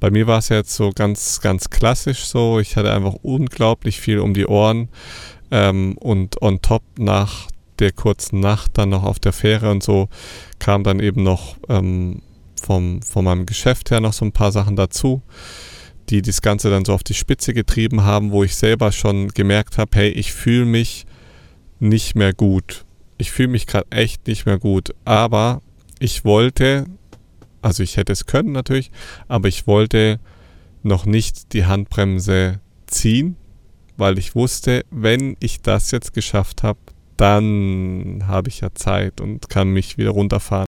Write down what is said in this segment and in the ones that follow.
Bei mir war es jetzt so ganz, ganz klassisch so. Ich hatte einfach unglaublich viel um die Ohren ähm, und on top nach der kurzen Nacht dann noch auf der Fähre und so kam dann eben noch ähm, vom, von meinem Geschäft her noch so ein paar Sachen dazu, die das Ganze dann so auf die Spitze getrieben haben, wo ich selber schon gemerkt habe, hey, ich fühle mich nicht mehr gut. Ich fühle mich gerade echt nicht mehr gut. Aber ich wollte, also ich hätte es können natürlich, aber ich wollte noch nicht die Handbremse ziehen, weil ich wusste, wenn ich das jetzt geschafft habe, dann habe ich ja Zeit und kann mich wieder runterfahren.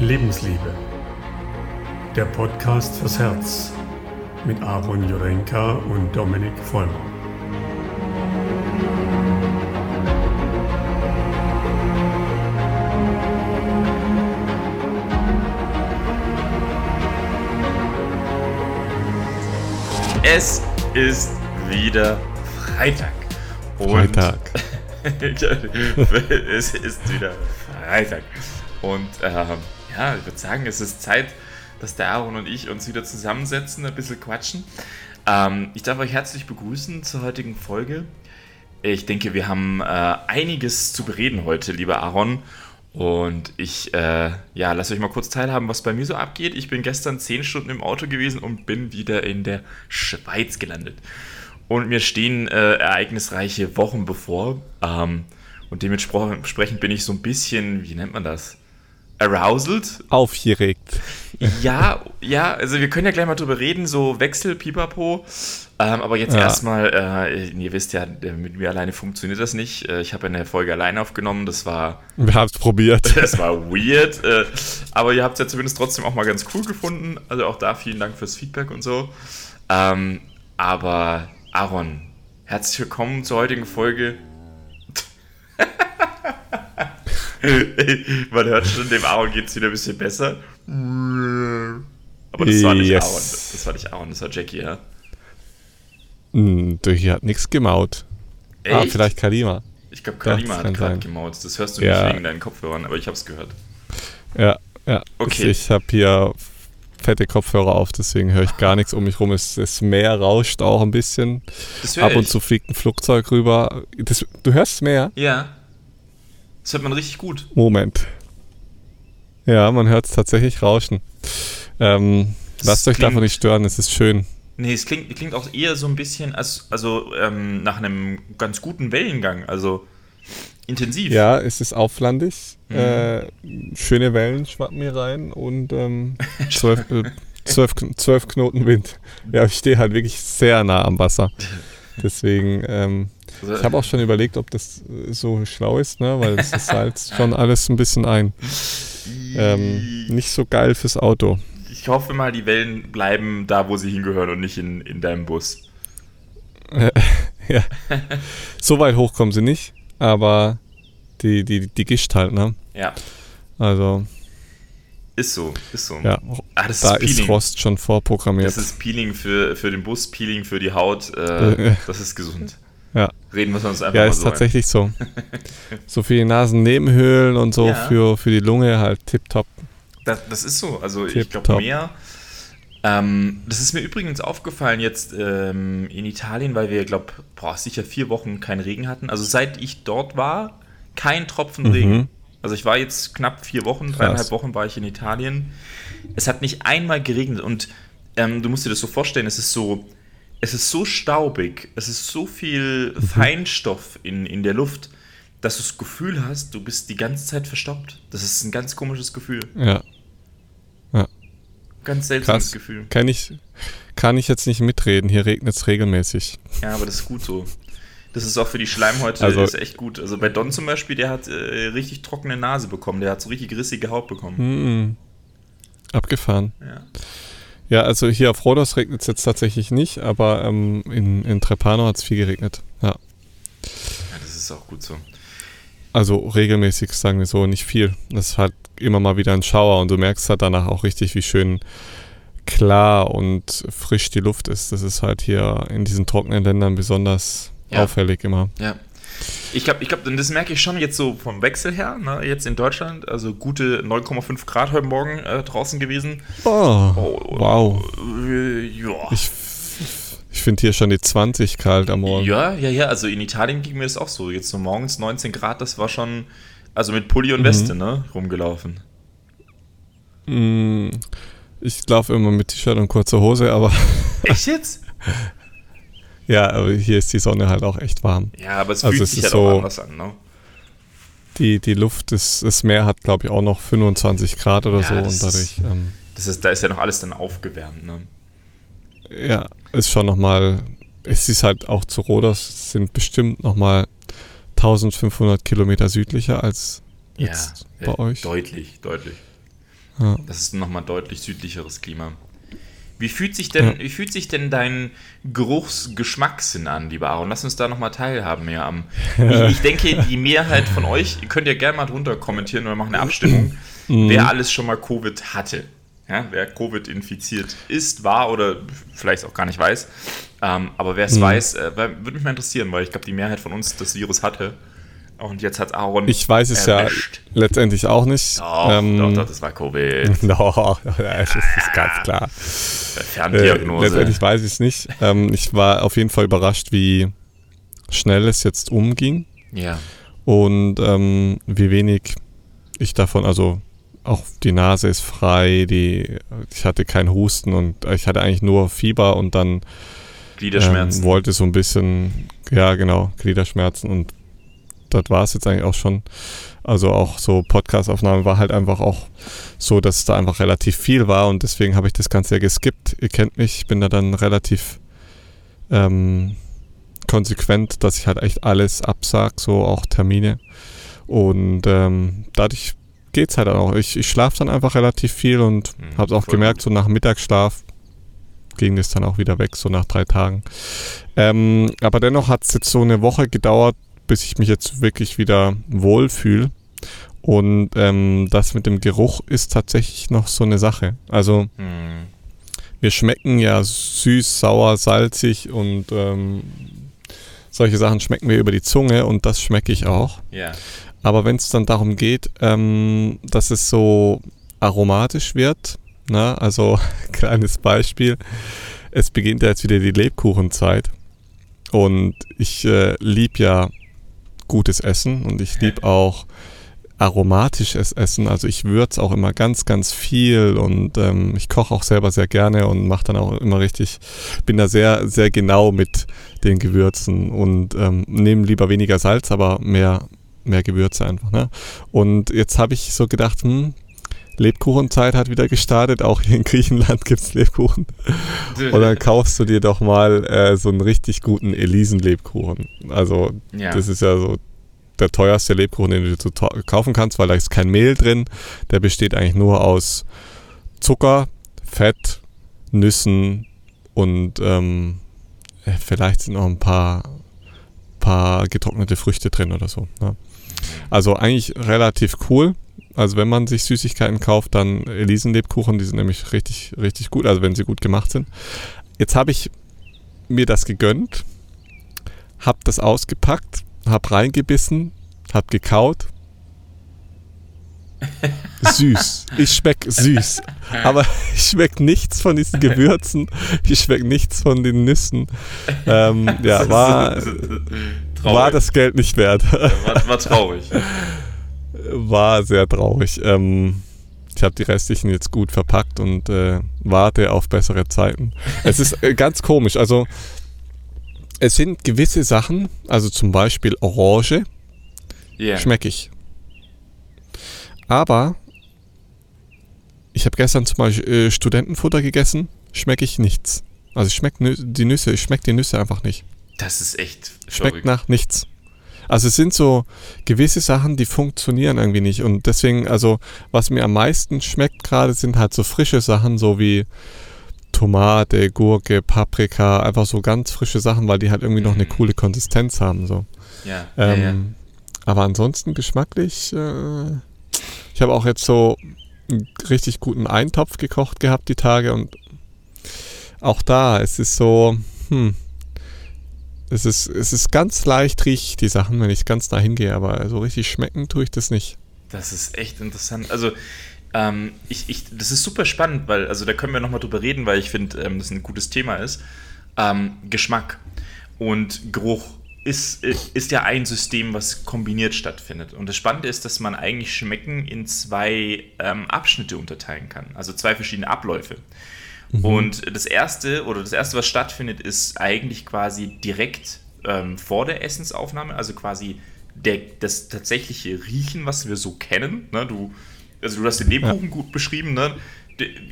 Lebensliebe. Der Podcast fürs Herz mit Aaron Jurenka und Dominik Vollmer. Es ist wieder Freitag. Und Freitag. es ist wieder Freitag. Und ähm, ja, ich würde sagen, es ist Zeit, dass der Aaron und ich uns wieder zusammensetzen, ein bisschen quatschen. Ähm, ich darf euch herzlich begrüßen zur heutigen Folge. Ich denke, wir haben äh, einiges zu bereden heute, lieber Aaron. Und ich äh, ja, lasse euch mal kurz teilhaben, was bei mir so abgeht. Ich bin gestern zehn Stunden im Auto gewesen und bin wieder in der Schweiz gelandet. Und mir stehen äh, ereignisreiche Wochen bevor. Ähm, und dementsprechend bin ich so ein bisschen, wie nennt man das? Aroused. Aufgeregt. Ja, ja, also wir können ja gleich mal drüber reden, so Wechsel, Pipapo. Ähm, aber jetzt ja. erstmal, äh, ihr wisst ja, mit mir alleine funktioniert das nicht. Äh, ich habe eine Folge alleine aufgenommen, das war. Wir haben es probiert. Das war weird. Äh, aber ihr habt es ja zumindest trotzdem auch mal ganz cool gefunden. Also auch da vielen Dank fürs Feedback und so. Ähm, aber Aaron, herzlich willkommen zur heutigen Folge. Man hört schon, dem Aaron geht es wieder ein bisschen besser. Aber das war nicht yes. Aaron. Das war nicht Aaron, das war Jackie, ja. Hm, hier hat nichts gemaut. Ah, Echt? Ah, vielleicht Kalima. Ich glaube, Kalima hat gerade gemaut. Das hörst du ja. nicht wegen deinen Kopfhörern, aber ich habe es gehört. Ja, ja. Okay. Ich, ich habe hier fette Kopfhörer auf, deswegen höre ich gar nichts um mich rum. Es, das Meer rauscht auch ein bisschen. Ab und zu fliegt ein Flugzeug rüber. Das, du hörst Meer? Ja. Das hört man richtig gut. Moment. Ja, man hört es tatsächlich rauschen. Ähm, lasst euch davon nicht stören, es ist schön. Nee, es klingt, klingt auch eher so ein bisschen als, also ähm, nach einem ganz guten Wellengang, also intensiv. Ja, es ist auflandig. Mhm. Äh, schöne Wellen schwappen hier rein und ähm, zwölf, äh, zwölf, zwölf Knoten Wind. Ja, ich stehe halt wirklich sehr nah am Wasser. Deswegen ähm, ich habe auch schon überlegt, ob das äh, so schlau ist, ne? weil das salzt schon alles ein bisschen ein. Ähm, nicht so geil fürs Auto. Ich hoffe mal, die Wellen bleiben da, wo sie hingehören und nicht in, in deinem Bus. ja. so weit hoch kommen sie nicht, aber die, die, die Gischt halt, ne? Ja. Also. Ist so, ist so. Ja, ah, da ist, ist, Rost schon vorprogrammiert. Das ist Peeling für, für den Bus, Peeling für die Haut. Äh, das ist gesund. Ja. Reden wir uns einfach Ja, ist so tatsächlich so. so für die Nasennebenhöhlen und so, ja. für, für die Lunge halt tipptopp. Das, das ist so. Also Tip ich glaube mehr. Ähm, das ist mir übrigens aufgefallen jetzt ähm, in Italien, weil wir, glaube ich, sicher vier Wochen keinen Regen hatten. Also seit ich dort war, kein Tropfen mhm. Regen. Also ich war jetzt knapp vier Wochen, dreieinhalb Krass. Wochen war ich in Italien. Es hat nicht einmal geregnet und ähm, du musst dir das so vorstellen, es ist so, es ist so staubig, es ist so viel mhm. Feinstoff in, in der Luft, dass du das Gefühl hast, du bist die ganze Zeit verstaubt. Das ist ein ganz komisches Gefühl. Ja. Ja. Ganz seltsames Krass. Gefühl. Kann ich, kann ich jetzt nicht mitreden. Hier regnet es regelmäßig. Ja, aber das ist gut so. Das ist auch für die Schleimhäute also, ist echt gut. Also bei Don zum Beispiel, der hat äh, richtig trockene Nase bekommen. Der hat so richtig rissige Haut bekommen. Mm, abgefahren. Ja. Ja, also hier auf Rhodos regnet es jetzt tatsächlich nicht, aber ähm, in, in Trepano hat es viel geregnet. Ja. ja, das ist auch gut so. Also regelmäßig, sagen wir so, nicht viel. Das ist halt immer mal wieder ein Schauer und du merkst halt danach auch richtig, wie schön klar und frisch die Luft ist. Das ist halt hier in diesen trockenen Ländern besonders ja. auffällig immer. Ja. Ich glaube, ich glaub, das merke ich schon jetzt so vom Wechsel her, ne? jetzt in Deutschland, also gute 9,5 Grad heute Morgen äh, draußen gewesen. Oh, oh wow. Äh, ja. Ich, ich finde hier schon die 20 kalt am Morgen. Ja, ja, ja, also in Italien ging mir das auch so. Jetzt so morgens 19 Grad, das war schon, also mit Pulli und Weste, mhm. ne, rumgelaufen. Mm, ich laufe immer mit T-Shirt und kurzer Hose, aber. Echt jetzt? Ja, aber hier ist die Sonne halt auch echt warm. Ja, aber es also fühlt es sich halt so, auch anders an, ne? Die, die Luft, das, das Meer hat, glaube ich, auch noch 25 Grad oder ja, so und dadurch. Ähm, das ist, da ist ja noch alles dann aufgewärmt, ne? Ja, ist schon nochmal. Es ist halt auch zu Rodos, sind bestimmt nochmal 1500 Kilometer südlicher als jetzt ja, bei euch. Deutlich, deutlich. Ja. Das ist nochmal deutlich südlicheres Klima. Wie fühlt sich denn, ja. wie fühlt sich denn dein Geruchsgeschmackssinn an, lieber Aaron? Lass uns da nochmal teilhaben mehr am. Ich, ich, denke, die Mehrheit von euch, ihr könnt ja gerne mal drunter kommentieren oder machen eine Abstimmung, mhm. wer alles schon mal Covid hatte. Ja, wer Covid infiziert ist, war oder vielleicht auch gar nicht weiß. Ähm, aber wer es mhm. weiß, äh, würde mich mal interessieren, weil ich glaube, die Mehrheit von uns das Virus hatte. Und jetzt hat Aaron. Ich weiß es erwischt. ja letztendlich auch nicht. Doch, ähm, doch, doch, das war Covid. Doch, das ist ganz klar. Ferndiagnose. Äh, letztendlich weiß ich es nicht. Ähm, ich war auf jeden Fall überrascht, wie schnell es jetzt umging. Ja. Und ähm, wie wenig ich davon, also auch die Nase ist frei, die, ich hatte keinen Husten und ich hatte eigentlich nur Fieber und dann Gliederschmerzen. Ähm, wollte so ein bisschen, ja genau, Gliederschmerzen und das war es jetzt eigentlich auch schon. Also auch so Podcast-Aufnahmen war halt einfach auch so, dass es da einfach relativ viel war und deswegen habe ich das Ganze ja geskippt. Ihr kennt mich, ich bin da dann relativ ähm, konsequent, dass ich halt echt alles absag, so auch Termine. Und ähm, dadurch geht es halt auch. Ich, ich schlafe dann einfach relativ viel und mhm, habe es auch gemerkt, so nach Mittagsschlaf ging es dann auch wieder weg, so nach drei Tagen. Ähm, aber dennoch hat es jetzt so eine Woche gedauert, bis ich mich jetzt wirklich wieder wohlfühle. Und ähm, das mit dem Geruch ist tatsächlich noch so eine Sache. Also mhm. wir schmecken ja süß, sauer, salzig und ähm, solche Sachen schmecken wir über die Zunge und das schmecke ich auch. Ja. Aber wenn es dann darum geht, ähm, dass es so aromatisch wird, na, ne, also kleines Beispiel, es beginnt ja jetzt wieder die Lebkuchenzeit und ich äh, liebe ja gutes Essen und ich liebe auch aromatisches Essen. Also ich würze auch immer ganz, ganz viel und ähm, ich koche auch selber sehr gerne und mache dann auch immer richtig, bin da sehr, sehr genau mit den Gewürzen und ähm, nehme lieber weniger Salz, aber mehr, mehr Gewürze einfach. Ne? Und jetzt habe ich so gedacht, hm, Lebkuchenzeit hat wieder gestartet. Auch hier in Griechenland gibt es Lebkuchen. Und dann kaufst du dir doch mal äh, so einen richtig guten Elisen-Lebkuchen. Also, ja. das ist ja so der teuerste Lebkuchen, den du kaufen kannst, weil da ist kein Mehl drin. Der besteht eigentlich nur aus Zucker, Fett, Nüssen und ähm, äh, vielleicht sind noch ein paar, paar getrocknete Früchte drin oder so. Ne? Also eigentlich relativ cool. Also wenn man sich Süßigkeiten kauft, dann Elisenlebkuchen, die sind nämlich richtig, richtig gut, also wenn sie gut gemacht sind. Jetzt habe ich mir das gegönnt, habe das ausgepackt, habe reingebissen, habe gekaut. Süß. Ich schmecke süß. Aber ich schmecke nichts von diesen Gewürzen. Ich schmecke nichts von den Nüssen. Ähm, ja, war, war das Geld nicht wert. War, war traurig war sehr traurig. Ähm, ich habe die restlichen jetzt gut verpackt und äh, warte auf bessere Zeiten. Es ist äh, ganz komisch. Also es sind gewisse Sachen, also zum Beispiel Orange, yeah. schmecke ich. Aber ich habe gestern zum Beispiel äh, Studentenfutter gegessen, schmecke ich nichts. Also ich schmecke die Nüsse, ich schmecke die Nüsse einfach nicht. Das ist echt. Schmeckt verrückt. nach nichts. Also es sind so gewisse Sachen, die funktionieren irgendwie nicht. Und deswegen, also was mir am meisten schmeckt gerade, sind halt so frische Sachen, so wie Tomate, Gurke, Paprika, einfach so ganz frische Sachen, weil die halt irgendwie noch eine mhm. coole Konsistenz haben. So. Ja, ähm, ja, ja. Aber ansonsten geschmacklich, äh, ich habe auch jetzt so einen richtig guten Eintopf gekocht gehabt die Tage und auch da, es ist so, hm, Es ist, es ist ganz leicht, rieche ich die Sachen, wenn ich ganz nah hingehe, aber so richtig schmecken tue ich das nicht. Das ist echt interessant. Also, ähm, ich, ich, das ist super spannend, weil, also da können wir nochmal drüber reden, weil ich finde, ähm, das ein gutes Thema ist. Ähm, Geschmack und Geruch ist, ist ja ein System, was kombiniert stattfindet. Und das Spannende ist, dass man eigentlich Schmecken in zwei ähm, Abschnitte unterteilen kann, also zwei verschiedene Abläufe. Mhm. Und das erste oder das erste, was stattfindet, ist eigentlich quasi direkt ähm, vor der Essensaufnahme, also quasi der, das tatsächliche Riechen, was wir so kennen. Ne? Du, also du hast den Lebkuchen ja. gut beschrieben. Ne?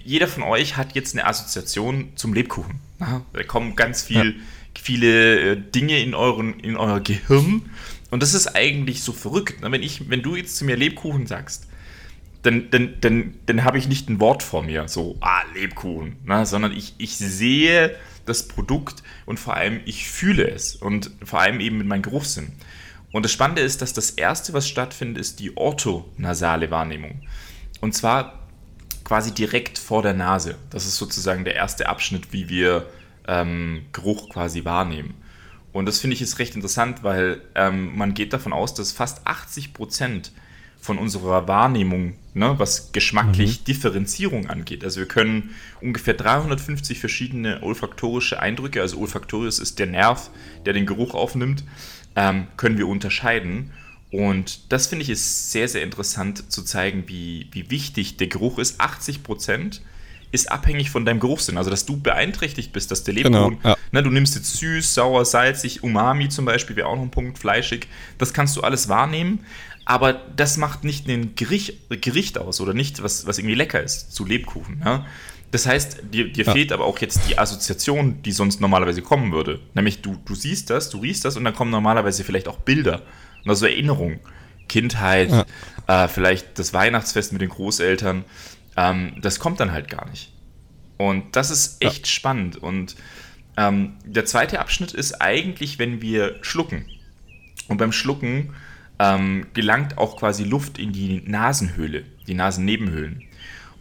Jeder von euch hat jetzt eine Assoziation zum Lebkuchen. Ne? Da kommen ganz viel, ja. viele äh, Dinge in, euren, in euer Gehirn. Und das ist eigentlich so verrückt. Ne? Wenn, ich, wenn du jetzt zu mir Lebkuchen sagst, dann, dann, dann, dann habe ich nicht ein Wort vor mir, so, ah, Lebkuchen, ne? sondern ich, ich sehe das Produkt und vor allem ich fühle es und vor allem eben mit meinem Geruchssinn. Und das Spannende ist, dass das Erste, was stattfindet, ist die orthonasale Wahrnehmung. Und zwar quasi direkt vor der Nase. Das ist sozusagen der erste Abschnitt, wie wir ähm, Geruch quasi wahrnehmen. Und das finde ich ist recht interessant, weil ähm, man geht davon aus, dass fast 80 Prozent von unserer Wahrnehmung, ne, was geschmacklich mhm. Differenzierung angeht. Also wir können ungefähr 350 verschiedene olfaktorische Eindrücke, also olfaktorisch ist der Nerv, der den Geruch aufnimmt, ähm, können wir unterscheiden. Und das finde ich ist sehr, sehr interessant zu zeigen, wie, wie wichtig der Geruch ist. 80 Prozent ist abhängig von deinem Geruchssinn. Also, dass du beeinträchtigt bist, dass der Lebkuchen, genau, ja. ne, du nimmst jetzt süß, sauer, salzig, Umami zum Beispiel, wäre auch noch ein Punkt, fleischig. Das kannst du alles wahrnehmen. Aber das macht nicht ein Gericht, Gericht aus oder nicht, was, was irgendwie lecker ist zu Lebkuchen. Ja? Das heißt, dir, dir ja. fehlt aber auch jetzt die Assoziation, die sonst normalerweise kommen würde. Nämlich du, du siehst das, du riechst das und dann kommen normalerweise vielleicht auch Bilder, also Erinnerungen. Kindheit, ja. äh, vielleicht das Weihnachtsfest mit den Großeltern. Ähm, das kommt dann halt gar nicht. Und das ist echt ja. spannend. Und ähm, der zweite Abschnitt ist eigentlich, wenn wir schlucken. Und beim Schlucken ähm, gelangt auch quasi Luft in die Nasenhöhle, die Nasennebenhöhlen.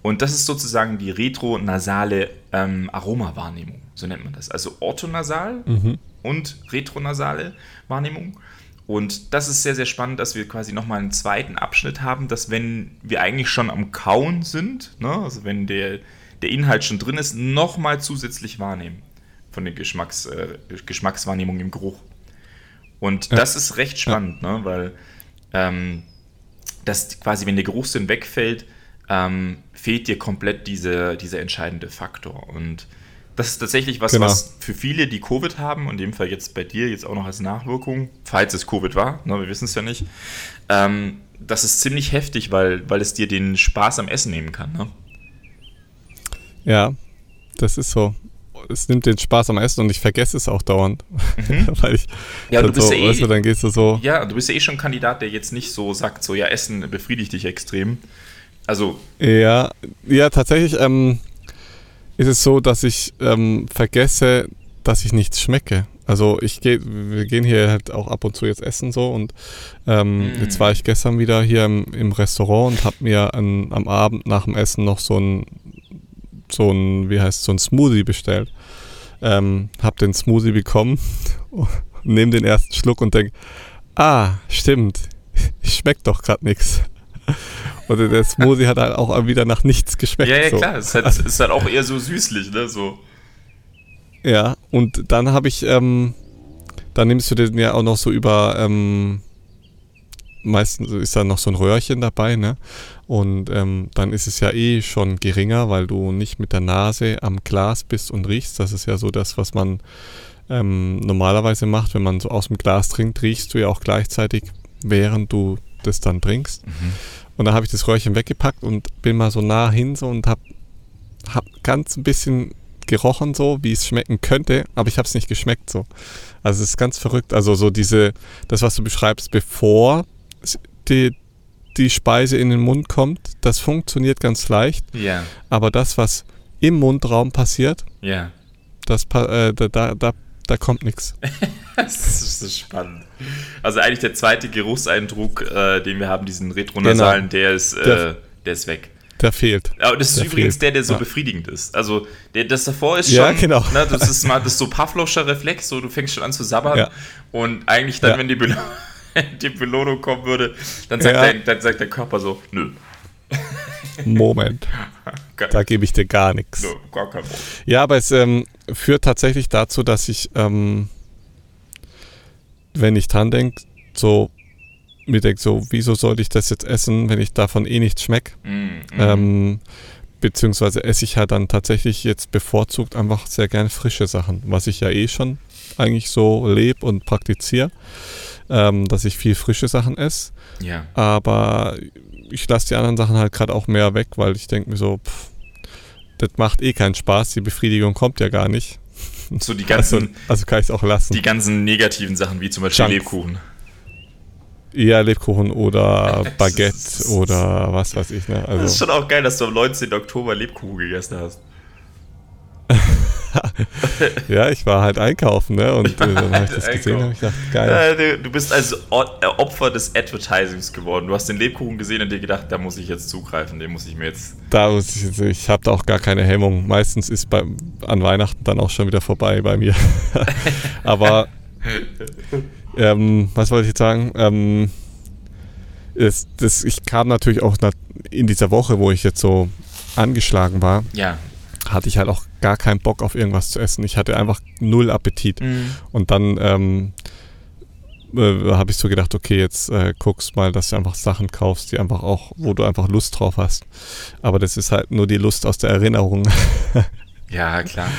Und das ist sozusagen die retronasale ähm, Aromawahrnehmung, so nennt man das. Also orthonasal mhm. und retronasale Wahrnehmung. Und das ist sehr, sehr spannend, dass wir quasi nochmal einen zweiten Abschnitt haben, dass wenn wir eigentlich schon am Kauen sind, ne, also wenn der, der Inhalt schon drin ist, nochmal zusätzlich wahrnehmen von der Geschmacks, äh, Geschmackswahrnehmung im Geruch. Und ja. das ist recht spannend, ja. ne, weil ähm, dass quasi, wenn der Geruchssinn wegfällt, ähm, fehlt dir komplett diese, dieser entscheidende Faktor. Und das ist tatsächlich was, genau. was für viele, die Covid haben, und in dem Fall jetzt bei dir jetzt auch noch als Nachwirkung, falls es Covid war, ne, wir wissen es ja nicht, ähm, das ist ziemlich heftig, weil, weil es dir den Spaß am Essen nehmen kann. Ne? Ja, das ist so es nimmt den Spaß am Essen und ich vergesse es auch dauernd. Mhm. Weil ich ja, du bist so, ja eh, weißt du, dann gehst du so. Ja, du bist ja eh schon ein Kandidat, der jetzt nicht so sagt, so ja, Essen befriedigt dich extrem. Also. Ja, ja, tatsächlich ähm, ist es so, dass ich ähm, vergesse, dass ich nichts schmecke. Also ich gehe, wir gehen hier halt auch ab und zu jetzt essen so und ähm, mm. jetzt war ich gestern wieder hier im, im Restaurant und habe mir an, am Abend nach dem Essen noch so ein so ein, wie heißt so ein Smoothie bestellt. Ähm, hab den Smoothie bekommen, nehme den ersten Schluck und denke, ah, stimmt, schmeckt doch gerade nichts. Und der Smoothie hat halt auch wieder nach nichts geschmeckt. Ja, ja, so. klar, es ist, ist halt auch eher so süßlich, ne, so. Ja, und dann habe ich, ähm, dann nimmst du den ja auch noch so über, ähm, meistens ist da noch so ein Röhrchen dabei, ne? Und ähm, dann ist es ja eh schon geringer, weil du nicht mit der Nase am Glas bist und riechst. Das ist ja so das, was man ähm, normalerweise macht, wenn man so aus dem Glas trinkt, riechst du ja auch gleichzeitig, während du das dann trinkst. Mhm. Und dann habe ich das Röhrchen weggepackt und bin mal so nah hin so und habe hab ganz ein bisschen gerochen so, wie es schmecken könnte, aber ich habe es nicht geschmeckt so. Also es ist ganz verrückt. Also so diese, das was du beschreibst, bevor die, die Speise in den Mund kommt, das funktioniert ganz leicht. Ja. Aber das, was im Mundraum passiert, ja. das, äh, da, da, da, kommt nichts. das ist so spannend. Also eigentlich der zweite Geruchseindruck, äh, den wir haben, diesen retronasalen, genau. der ist, äh, der, der ist weg. Der fehlt. Aber das ist Der übrigens fehlt. der, der so Ja. befriedigend ist. Also der, das davor ist schon, Ja, genau. ne, das ist mal das so Pavlovscher Reflex, so du fängst schon an zu sabbern Ja. und eigentlich dann, Ja. wenn die, Belo die Belohnung kommen würde, dann sagt, dein, dann sagt der Körper so, nö, Moment, da gebe ich dir gar nichts. nö, gar kein Problem. Ja, aber es ähm, führt tatsächlich dazu, dass ich, ähm, wenn ich dran denke, so mir denke, so, wieso sollte ich das jetzt essen, wenn ich davon eh nichts schmecke? Mm, mm. Ähm, beziehungsweise esse ich halt dann tatsächlich jetzt bevorzugt einfach sehr gerne frische Sachen, was ich ja eh schon eigentlich so lebe und praktiziere, ähm, dass ich viel frische Sachen esse. ja. Aber ich lasse die anderen Sachen halt gerade auch mehr weg, weil ich denke mir so, pff, das macht eh keinen Spaß, die Befriedigung kommt ja gar nicht. So die Also, ganzen, also kann ich es auch lassen. die ganzen negativen Sachen, wie zum Beispiel Junk. Lebkuchen. Eher Lebkuchen oder Baguette oder was weiß ich. Ne? Das ist Also, schon auch geil, dass du am 19. Oktober Lebkuchen gegessen hast. ja, ich war halt einkaufen ne? und äh, dann habe ich das gesehen habe ich gedacht, geil. Äh, du, bist also äh, Opfer des Advertisings geworden. Du hast den Lebkuchen gesehen und dir gedacht, da muss ich jetzt zugreifen, den muss ich mir jetzt. Da muss ich, jetzt- ich habe da auch gar keine Hemmung. Meistens ist bei, an Weihnachten dann auch schon wieder vorbei bei mir. Aber ähm, was wollte ich jetzt sagen? Ähm, ist, das, ich kam natürlich auch in dieser Woche, wo ich jetzt so angeschlagen war, Ja. hatte ich halt auch gar keinen Bock auf irgendwas zu essen. Ich hatte einfach null Appetit. Und dann ähm, äh, habe ich so gedacht, okay, jetzt äh, guckst mal, dass du einfach Sachen kaufst, die einfach auch, wo du einfach Lust drauf hast. Aber das ist halt nur die Lust aus der Erinnerung. Ja, klar.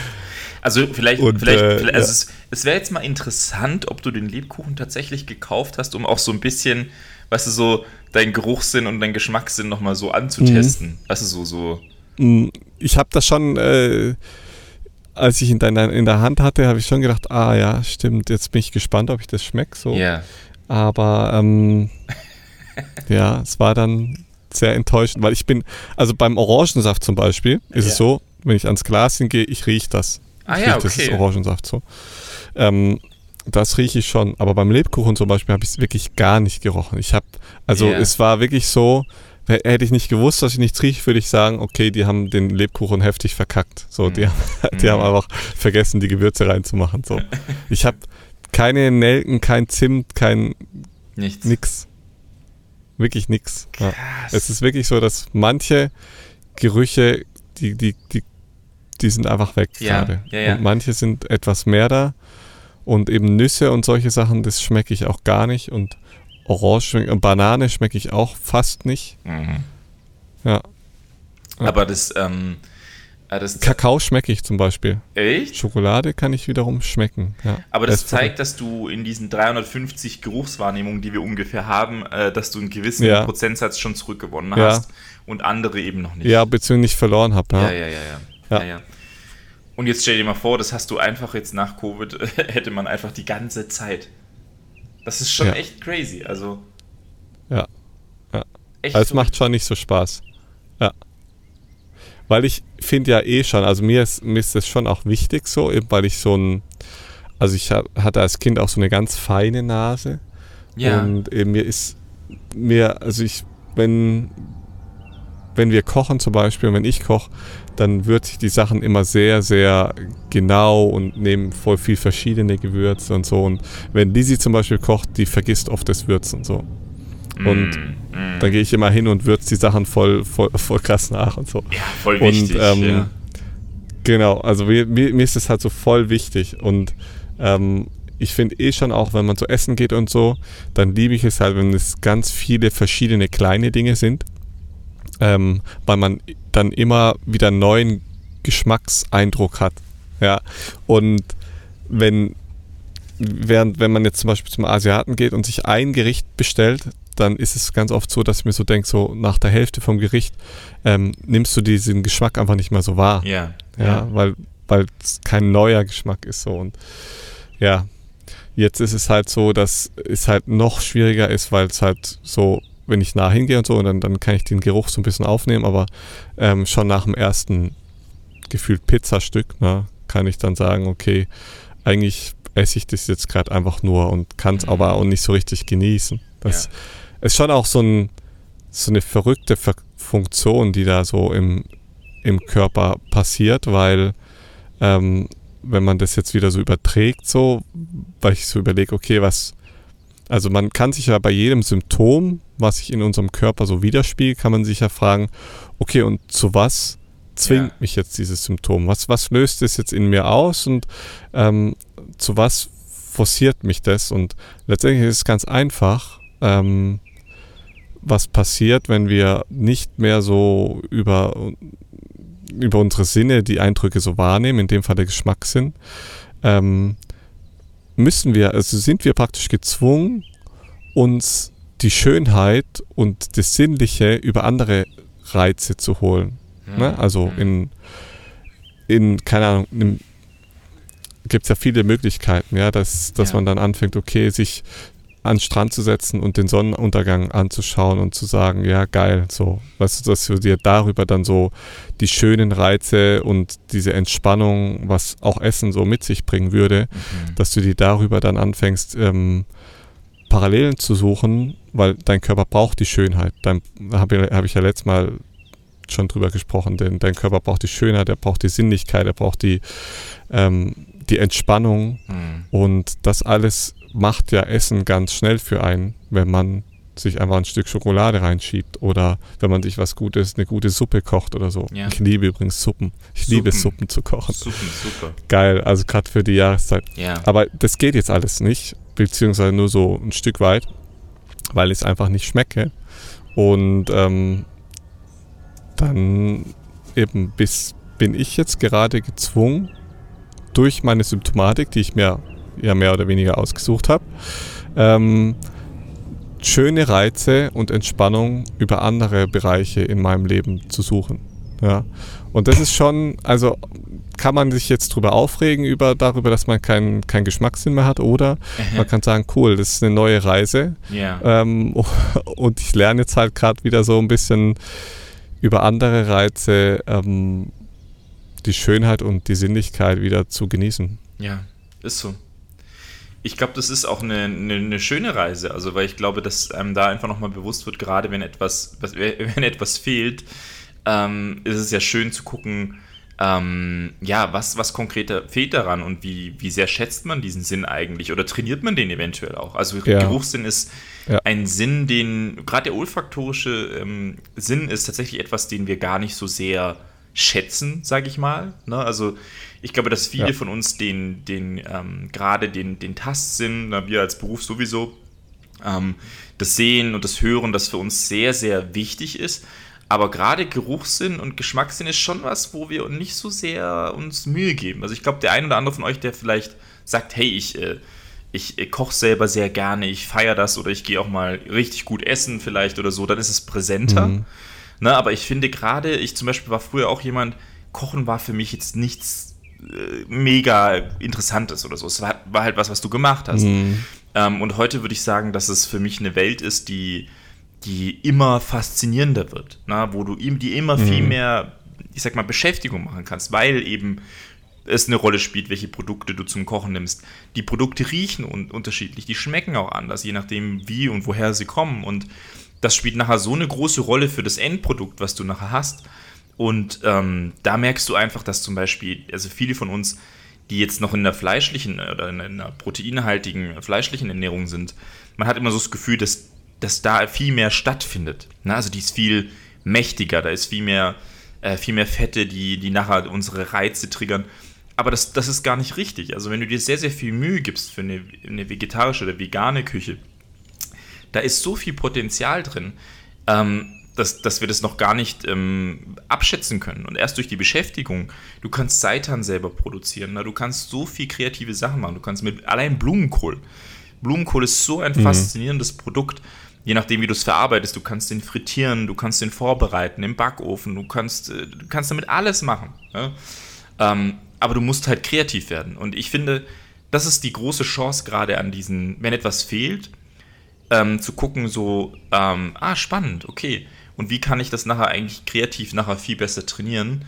Also vielleicht, Und, vielleicht, äh, vielleicht also ja. es, es wäre jetzt mal interessant, ob du den Lebkuchen tatsächlich gekauft hast, um auch so ein bisschen, weißt du, so deinen Geruchssinn und deinen Geschmackssinn nochmal so anzutesten. Mhm. Weißt du, so, so. Mm, ich habe das schon, äh, als ich ihn dann in der Hand hatte, habe ich schon gedacht, ah ja, stimmt, jetzt bin ich gespannt, ob ich das schmecke. So. Ja. Aber ähm, ja, es war dann sehr enttäuschend, weil ich bin, also beim Orangensaft zum Beispiel, ist Ja. es so, wenn ich ans Glas hingehe, ich rieche das. Ah ich ja, riech, das ist okay. Orangensaft so. Ähm, das rieche ich schon, aber beim Lebkuchen zum Beispiel habe ich es wirklich gar nicht gerochen. Ich habe, also Ja. es war wirklich so, hätte ich nicht gewusst, dass ich nichts rieche, würde ich sagen, okay, die haben den Lebkuchen heftig verkackt. So, die, Mhm. haben, die Mhm. haben einfach vergessen, die Gewürze reinzumachen. So. Ich habe keine Nelken, kein Zimt, kein Nichts. nix. Wirklich nix. Ja. Es ist wirklich so, dass manche Gerüche, die, die, die, die sind einfach weg Ja, gerade. ja. Und manche sind etwas mehr da. Und eben Nüsse und solche Sachen, das schmecke ich auch gar nicht. Und Orange und Banane schmecke ich auch fast nicht. Mhm. Ja. Aber das, ähm, äh, das Kakao schmecke ich zum Beispiel. echt? Schokolade kann ich wiederum schmecken. Ja. Aber das ist zeigt, dass du in diesen 350 Geruchswahrnehmungen, die wir ungefähr haben, äh, dass du einen gewissen Ja. Prozentsatz schon zurückgewonnen Ja. hast und andere eben noch nicht. Ja, beziehungsweise nicht verloren habe. ja, ja. Ja. ja. ja. Und jetzt stell dir mal vor, das hast du einfach jetzt nach Covid, hätte man einfach die ganze Zeit. Das ist schon Ja. echt crazy. Also, Ja. Ja. echt. Aber es macht schon nicht so Spaß. Ja. Weil ich finde ja eh schon, also mir ist, mir ist das schon auch wichtig so, eben weil ich so ein, also ich hab, hatte als Kind auch so eine ganz feine Nase. Ja. Und eben mir ist, mir, also ich, wenn, wenn wir kochen zum Beispiel, und wenn ich koche, dann würze ich die Sachen immer sehr, sehr genau und nehme voll viel verschiedene Gewürze und so. Und wenn Lizzie zum Beispiel kocht, die vergisst oft das Würzen so. Und Mm, mm. dann gehe ich immer hin und würze die Sachen voll, voll, voll krass nach und so. ja, voll und, wichtig. ähm, ja. Genau, also mir, mir, ist das halt so voll wichtig. Und ähm, ich finde eh schon auch, wenn man so essen geht und so, dann liebe ich es halt, wenn es ganz viele verschiedene kleine Dinge sind. Ähm, weil man dann immer wieder einen neuen Geschmackseindruck hat. Ja. Und wenn, während, wenn man jetzt zum Beispiel zum Asiaten geht und sich ein Gericht bestellt, dann ist es ganz oft so, dass ich mir so denke, so nach der Hälfte vom Gericht ähm, nimmst du diesen Geschmack einfach nicht mehr so wahr. ja. Ja, weil weil es kein neuer Geschmack ist so und ja, jetzt ist es halt so, dass es halt noch schwieriger ist, weil es halt so, wenn ich nah hingehe und so, dann, dann kann ich den Geruch so ein bisschen aufnehmen, aber ähm, schon nach dem ersten gefühlt Pizzastück, ne, kann ich dann sagen, okay, eigentlich esse ich das jetzt gerade einfach nur und kann es Mhm. aber auch nicht so richtig genießen. Das Ja. ist schon auch so, ein, so eine verrückte Ver Funktion, die da so im, im Körper passiert, weil ähm, wenn man das jetzt wieder so überträgt, so, weil ich so überlege, okay, was, also man kann sich ja bei jedem Symptom, was sich in unserem Körper so widerspiegelt, kann man sich ja fragen, okay, und zu was zwingt ja. mich jetzt dieses Symptom? Was, was löst es jetzt in mir aus und ähm, zu was forciert mich das? Und letztendlich ist es ganz einfach, ähm, was passiert, wenn wir nicht mehr so über über unsere Sinne die Eindrücke so wahrnehmen, in dem Fall der Geschmackssinn, ähm, müssen wir, also sind wir praktisch gezwungen, uns die Schönheit und das Sinnliche über andere Reize zu holen. Ne? Also in, in, keine Ahnung, gibt es ja viele Möglichkeiten, ja, dass, dass ja. man dann anfängt, okay, sich an den Strand zu setzen und den Sonnenuntergang anzuschauen und zu sagen, ja, geil, so, weißt du, dass du dir darüber dann so die schönen Reize und diese Entspannung, was auch Essen so mit sich bringen würde, mhm. dass du dir darüber dann anfängst, ähm, Parallelen zu suchen, weil dein Körper braucht die Schönheit. Da habe hab ich ja letztes Mal schon drüber gesprochen, denn dein Körper braucht die Schönheit, er braucht die Sinnlichkeit, er braucht die, ähm, die Entspannung mhm. und das alles macht ja Essen ganz schnell für einen, wenn man sich einfach ein Stück Schokolade reinschiebt oder wenn man sich was Gutes, eine gute Suppe kocht oder so. Ja. Ich liebe übrigens Suppen. Ich Suppen. liebe Suppen zu kochen. Suppen, super. Geil, also gerade für die Jahreszeit. Ja. Aber das geht jetzt alles nicht, beziehungsweise nur so ein Stück weit, weil ich es einfach nicht schmecke. Und ähm, dann eben bis bin ich jetzt gerade gezwungen, durch meine Symptomatik, die ich mir ja mehr oder weniger ausgesucht habe. Ähm, schöne Reize und Entspannung über andere Bereiche in meinem Leben zu suchen. Ja. Und das ist schon, also kann man sich jetzt drüber aufregen, über, darüber, dass man keinen kein Geschmackssinn mehr hat, oder man kann sagen, cool, das ist eine neue Reise. Ja. Ähm, und ich lerne jetzt halt gerade wieder so ein bisschen über andere Reize ähm, die Schönheit und die Sinnlichkeit wieder zu genießen. Ja, ist so ich glaube, das ist auch eine, eine, eine, schöne Reise, also weil ich glaube, dass einem da einfach nochmal bewusst wird, gerade wenn etwas, wenn etwas fehlt, ähm, ist es ja schön zu gucken, ähm, ja, was, was konkret fehlt daran und wie, wie sehr schätzt man diesen Sinn eigentlich oder trainiert man den eventuell auch? Also ja. Geruchssinn ist ja. ein Sinn, den, gerade der olfaktorische ähm, Sinn ist tatsächlich etwas, den wir gar nicht so sehr schätzen, sage ich mal. Ne? Also ich glaube, dass viele ja. von uns den, den ähm, gerade den, den Tastsinn, na, wir als Beruf sowieso, ähm, das Sehen und das Hören, das für uns sehr, sehr wichtig ist. Aber gerade Geruchssinn und Geschmackssinn ist schon was, wo wir nicht so sehr uns Mühe geben. Also ich glaube, der ein oder andere von euch, der vielleicht sagt, hey, ich, äh, ich äh, koche selber sehr gerne, ich feiere das oder ich gehe auch mal richtig gut essen vielleicht oder so, dann ist es präsenter. Mhm. Ne, aber ich finde gerade, ich zum Beispiel war früher auch jemand, Kochen war für mich jetzt nichts äh, mega Interessantes oder so. Es war, war, halt was, was du gemacht hast. Mhm. Ähm, und heute würde ich sagen, dass es für mich eine Welt ist, die, die immer faszinierender wird. Ne? Wo du ihm, die immer mhm. viel mehr, ich sag mal, Beschäftigung machen kannst, weil eben es eine Rolle spielt, welche Produkte du zum Kochen nimmst. Die Produkte riechen un unterschiedlich, die schmecken auch anders, je nachdem, wie und woher sie kommen. Und das spielt nachher so eine große Rolle für das Endprodukt, was du nachher hast. Und ähm, da merkst du einfach, dass zum Beispiel, also viele von uns, die jetzt noch in der fleischlichen oder in einer proteinhaltigen fleischlichen Ernährung sind, man hat immer so das Gefühl, dass, dass da viel mehr stattfindet. Na, also die ist viel mächtiger, da ist viel mehr, äh, viel mehr Fette, die, die nachher unsere Reize triggern. Aber das, das ist gar nicht richtig. Also wenn du dir sehr, sehr viel Mühe gibst für eine, eine vegetarische oder vegane Küche, da ist so viel Potenzial drin, ähm, dass, dass wir das noch gar nicht ähm, abschätzen können. Und erst durch die Beschäftigung, du kannst Seitan selber produzieren, na, du kannst so viel kreative Sachen machen. Du kannst mit allein Blumenkohl. Blumenkohl ist so ein mhm. faszinierendes Produkt, je nachdem, wie du es verarbeitest. Du kannst den frittieren, du kannst den vorbereiten im Backofen, du kannst, äh, du kannst damit alles machen. Ja? Ähm, aber du musst halt kreativ werden. Und ich finde, das ist die große Chance gerade an diesen, wenn etwas fehlt, ähm, zu gucken, so, ähm, ah, spannend, okay. Und wie kann ich das nachher eigentlich kreativ nachher viel besser trainieren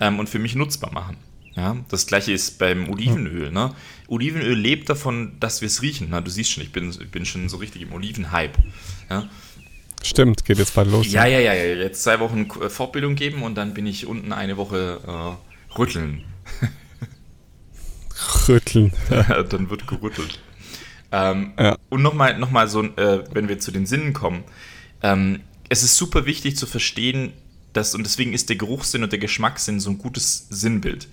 ähm, und für mich nutzbar machen? Ja, das gleiche ist beim Olivenöl. Ne? Olivenöl lebt davon, dass wir es riechen. Na, du siehst schon, ich bin, ich bin schon so richtig im Olivenhype. Ja? Stimmt, geht jetzt bald los. Ja, ja, ja, ja. Jetzt zwei Wochen Fortbildung geben und dann bin ich unten eine Woche äh, rütteln. Rütteln. dann wird gerüttelt. Ähm, ja. Und nochmal noch mal so, äh, wenn wir zu den Sinnen kommen. Ähm, es ist super wichtig zu verstehen, dass, und deswegen ist der Geruchssinn und der Geschmackssinn so ein gutes Sinnbild.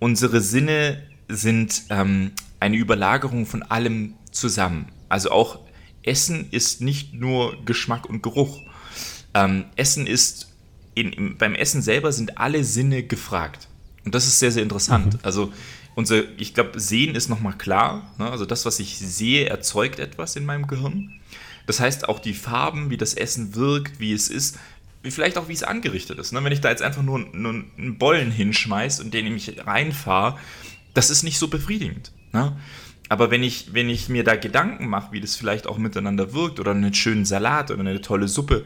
Unsere Sinne sind ähm, eine Überlagerung von allem zusammen. Also auch Essen ist nicht nur Geschmack und Geruch. Ähm, Essen ist, in, in, beim Essen selber sind alle Sinne gefragt. Und das ist sehr, sehr interessant. Mhm. Also unser, ich glaube, Sehen ist nochmal klar. Ne? Also das, was ich sehe, erzeugt etwas in meinem Gehirn. Das heißt, auch die Farben, wie das Essen wirkt, wie es ist, wie vielleicht auch, wie es angerichtet ist. Ne? Wenn ich da jetzt einfach nur, nur einen Bollen hinschmeiße und den nämlich reinfahre, das ist nicht so befriedigend. Ne? Aber wenn ich, wenn ich mir da Gedanken mache, wie das vielleicht auch miteinander wirkt, oder einen schönen Salat oder eine tolle Suppe,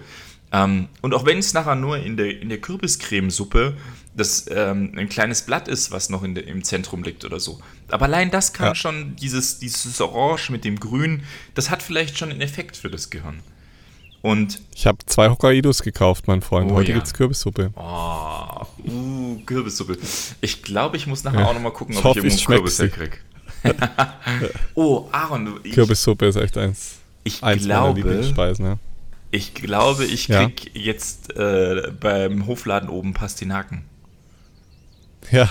ähm, und auch wenn es nachher nur in der, in der Kürbiscremesuppe das ähm, ein kleines Blatt ist, was noch in der, im Zentrum liegt oder so. Aber allein das kann ja. schon, dieses, dieses Orange mit dem Grün, das hat vielleicht schon einen Effekt für das Gehirn. Und ich habe zwei Hokkaidos gekauft, mein Freund. Oh, Heute ja. es Kürbissuppe. Oh, uh, Kürbissuppe. Ich glaube, ich muss nachher ja. auch nochmal gucken, ob ich, ich irgendwo Kürbis herkriege. oh, Aaron. Ich, Kürbissuppe ist echt eins, ich eins glaube, meiner Lieblingsspeisen. Ja. Ich glaube, ich krieg ja. jetzt äh, beim Hofladen oben Pastinaken. Ja,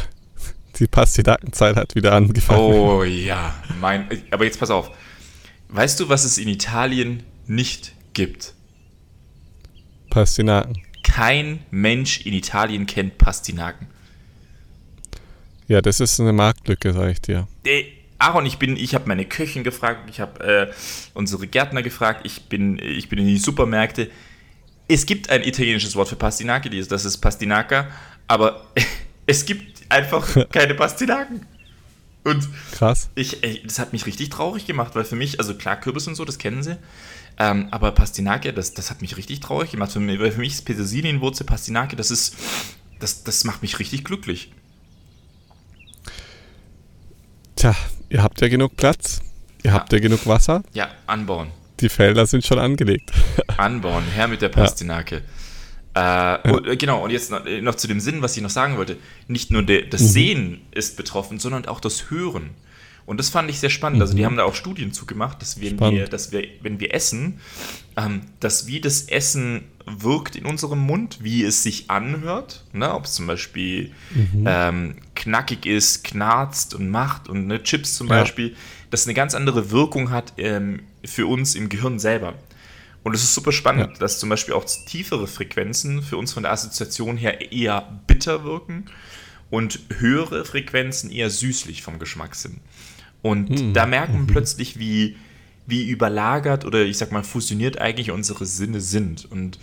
die Pastinakenzeit hat wieder angefangen. Oh ja, mein. Aber jetzt pass auf. Weißt du, was es in Italien nicht gibt? Pastinaken. Kein Mensch in Italien kennt Pastinaken. Ja, das ist eine Marktlücke, sag ich dir. Äh, Aaron, ich bin, ich habe meine Köchin gefragt, ich habe äh, unsere Gärtner gefragt, ich bin, ich bin in die Supermärkte. Es gibt ein italienisches Wort für Pastinake, das ist Pastinaka, aber es gibt einfach keine Pastinaken. Und Krass. Ich, ey, das hat mich richtig traurig gemacht, weil für mich, also klar, Kürbis und so, das kennen sie. Ähm, aber Pastinake, das, das hat mich richtig traurig gemacht. Für mich, weil für mich ist Petersilienwurzel, Pastinake, das ist, das, das macht mich richtig glücklich. Tja, ihr habt ja genug Platz. Ihr ja. habt ja genug Wasser. Ja, anbauen. Die Felder sind schon angelegt. Anbauen, her mit der Pastinake. Ja. Äh, und, äh, genau, und jetzt noch, äh, noch, zu dem Sinn, was ich noch sagen wollte. Nicht nur der, das mhm. Sehen ist betroffen, sondern auch das Hören. Und das fand ich sehr spannend. Also die mhm. haben da auch Studien zugemacht, dass wir, wir, dass wir wenn wir essen, ähm, dass wie das Essen wirkt in unserem Mund, wie es sich anhört, ne? ob es zum Beispiel mhm. ähm, knackig ist, knarzt und macht und ne, Chips zum ja. Beispiel, das eine ganz andere Wirkung hat ähm, für uns im Gehirn selber. Und es ist super spannend, ja. dass zum Beispiel auch tiefere Frequenzen für uns von der Assoziation her eher bitter wirken und höhere Frequenzen eher süßlich vom Geschmack sind. Und mhm. da merkt man mhm. plötzlich, wie, wie überlagert oder ich sag mal fusioniert eigentlich unsere Sinne sind. Und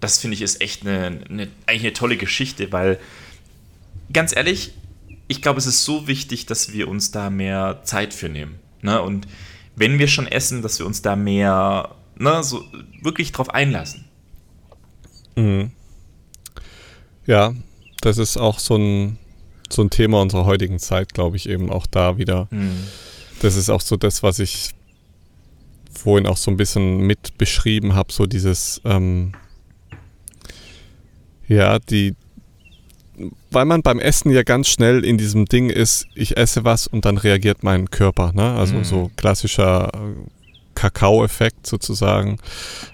das finde ich ist echt eine, eine, eigentlich eine tolle Geschichte, weil ganz ehrlich, ich glaube, es ist so wichtig, dass wir uns da mehr Zeit für nehmen. Ne? Und wenn wir schon essen, dass wir uns da mehr ne, so wirklich drauf einlassen. Mhm. Ja, das ist auch so ein, so ein Thema unserer heutigen Zeit, glaube ich, eben auch da wieder. Mhm. Das ist auch so das, was ich vorhin auch so ein bisschen mit beschrieben habe, so dieses, ähm, ja, die, weil man beim Essen ja ganz schnell in diesem Ding ist, ich esse was und dann reagiert mein Körper, ne? Also mhm. so klassischer Kakao-Effekt sozusagen.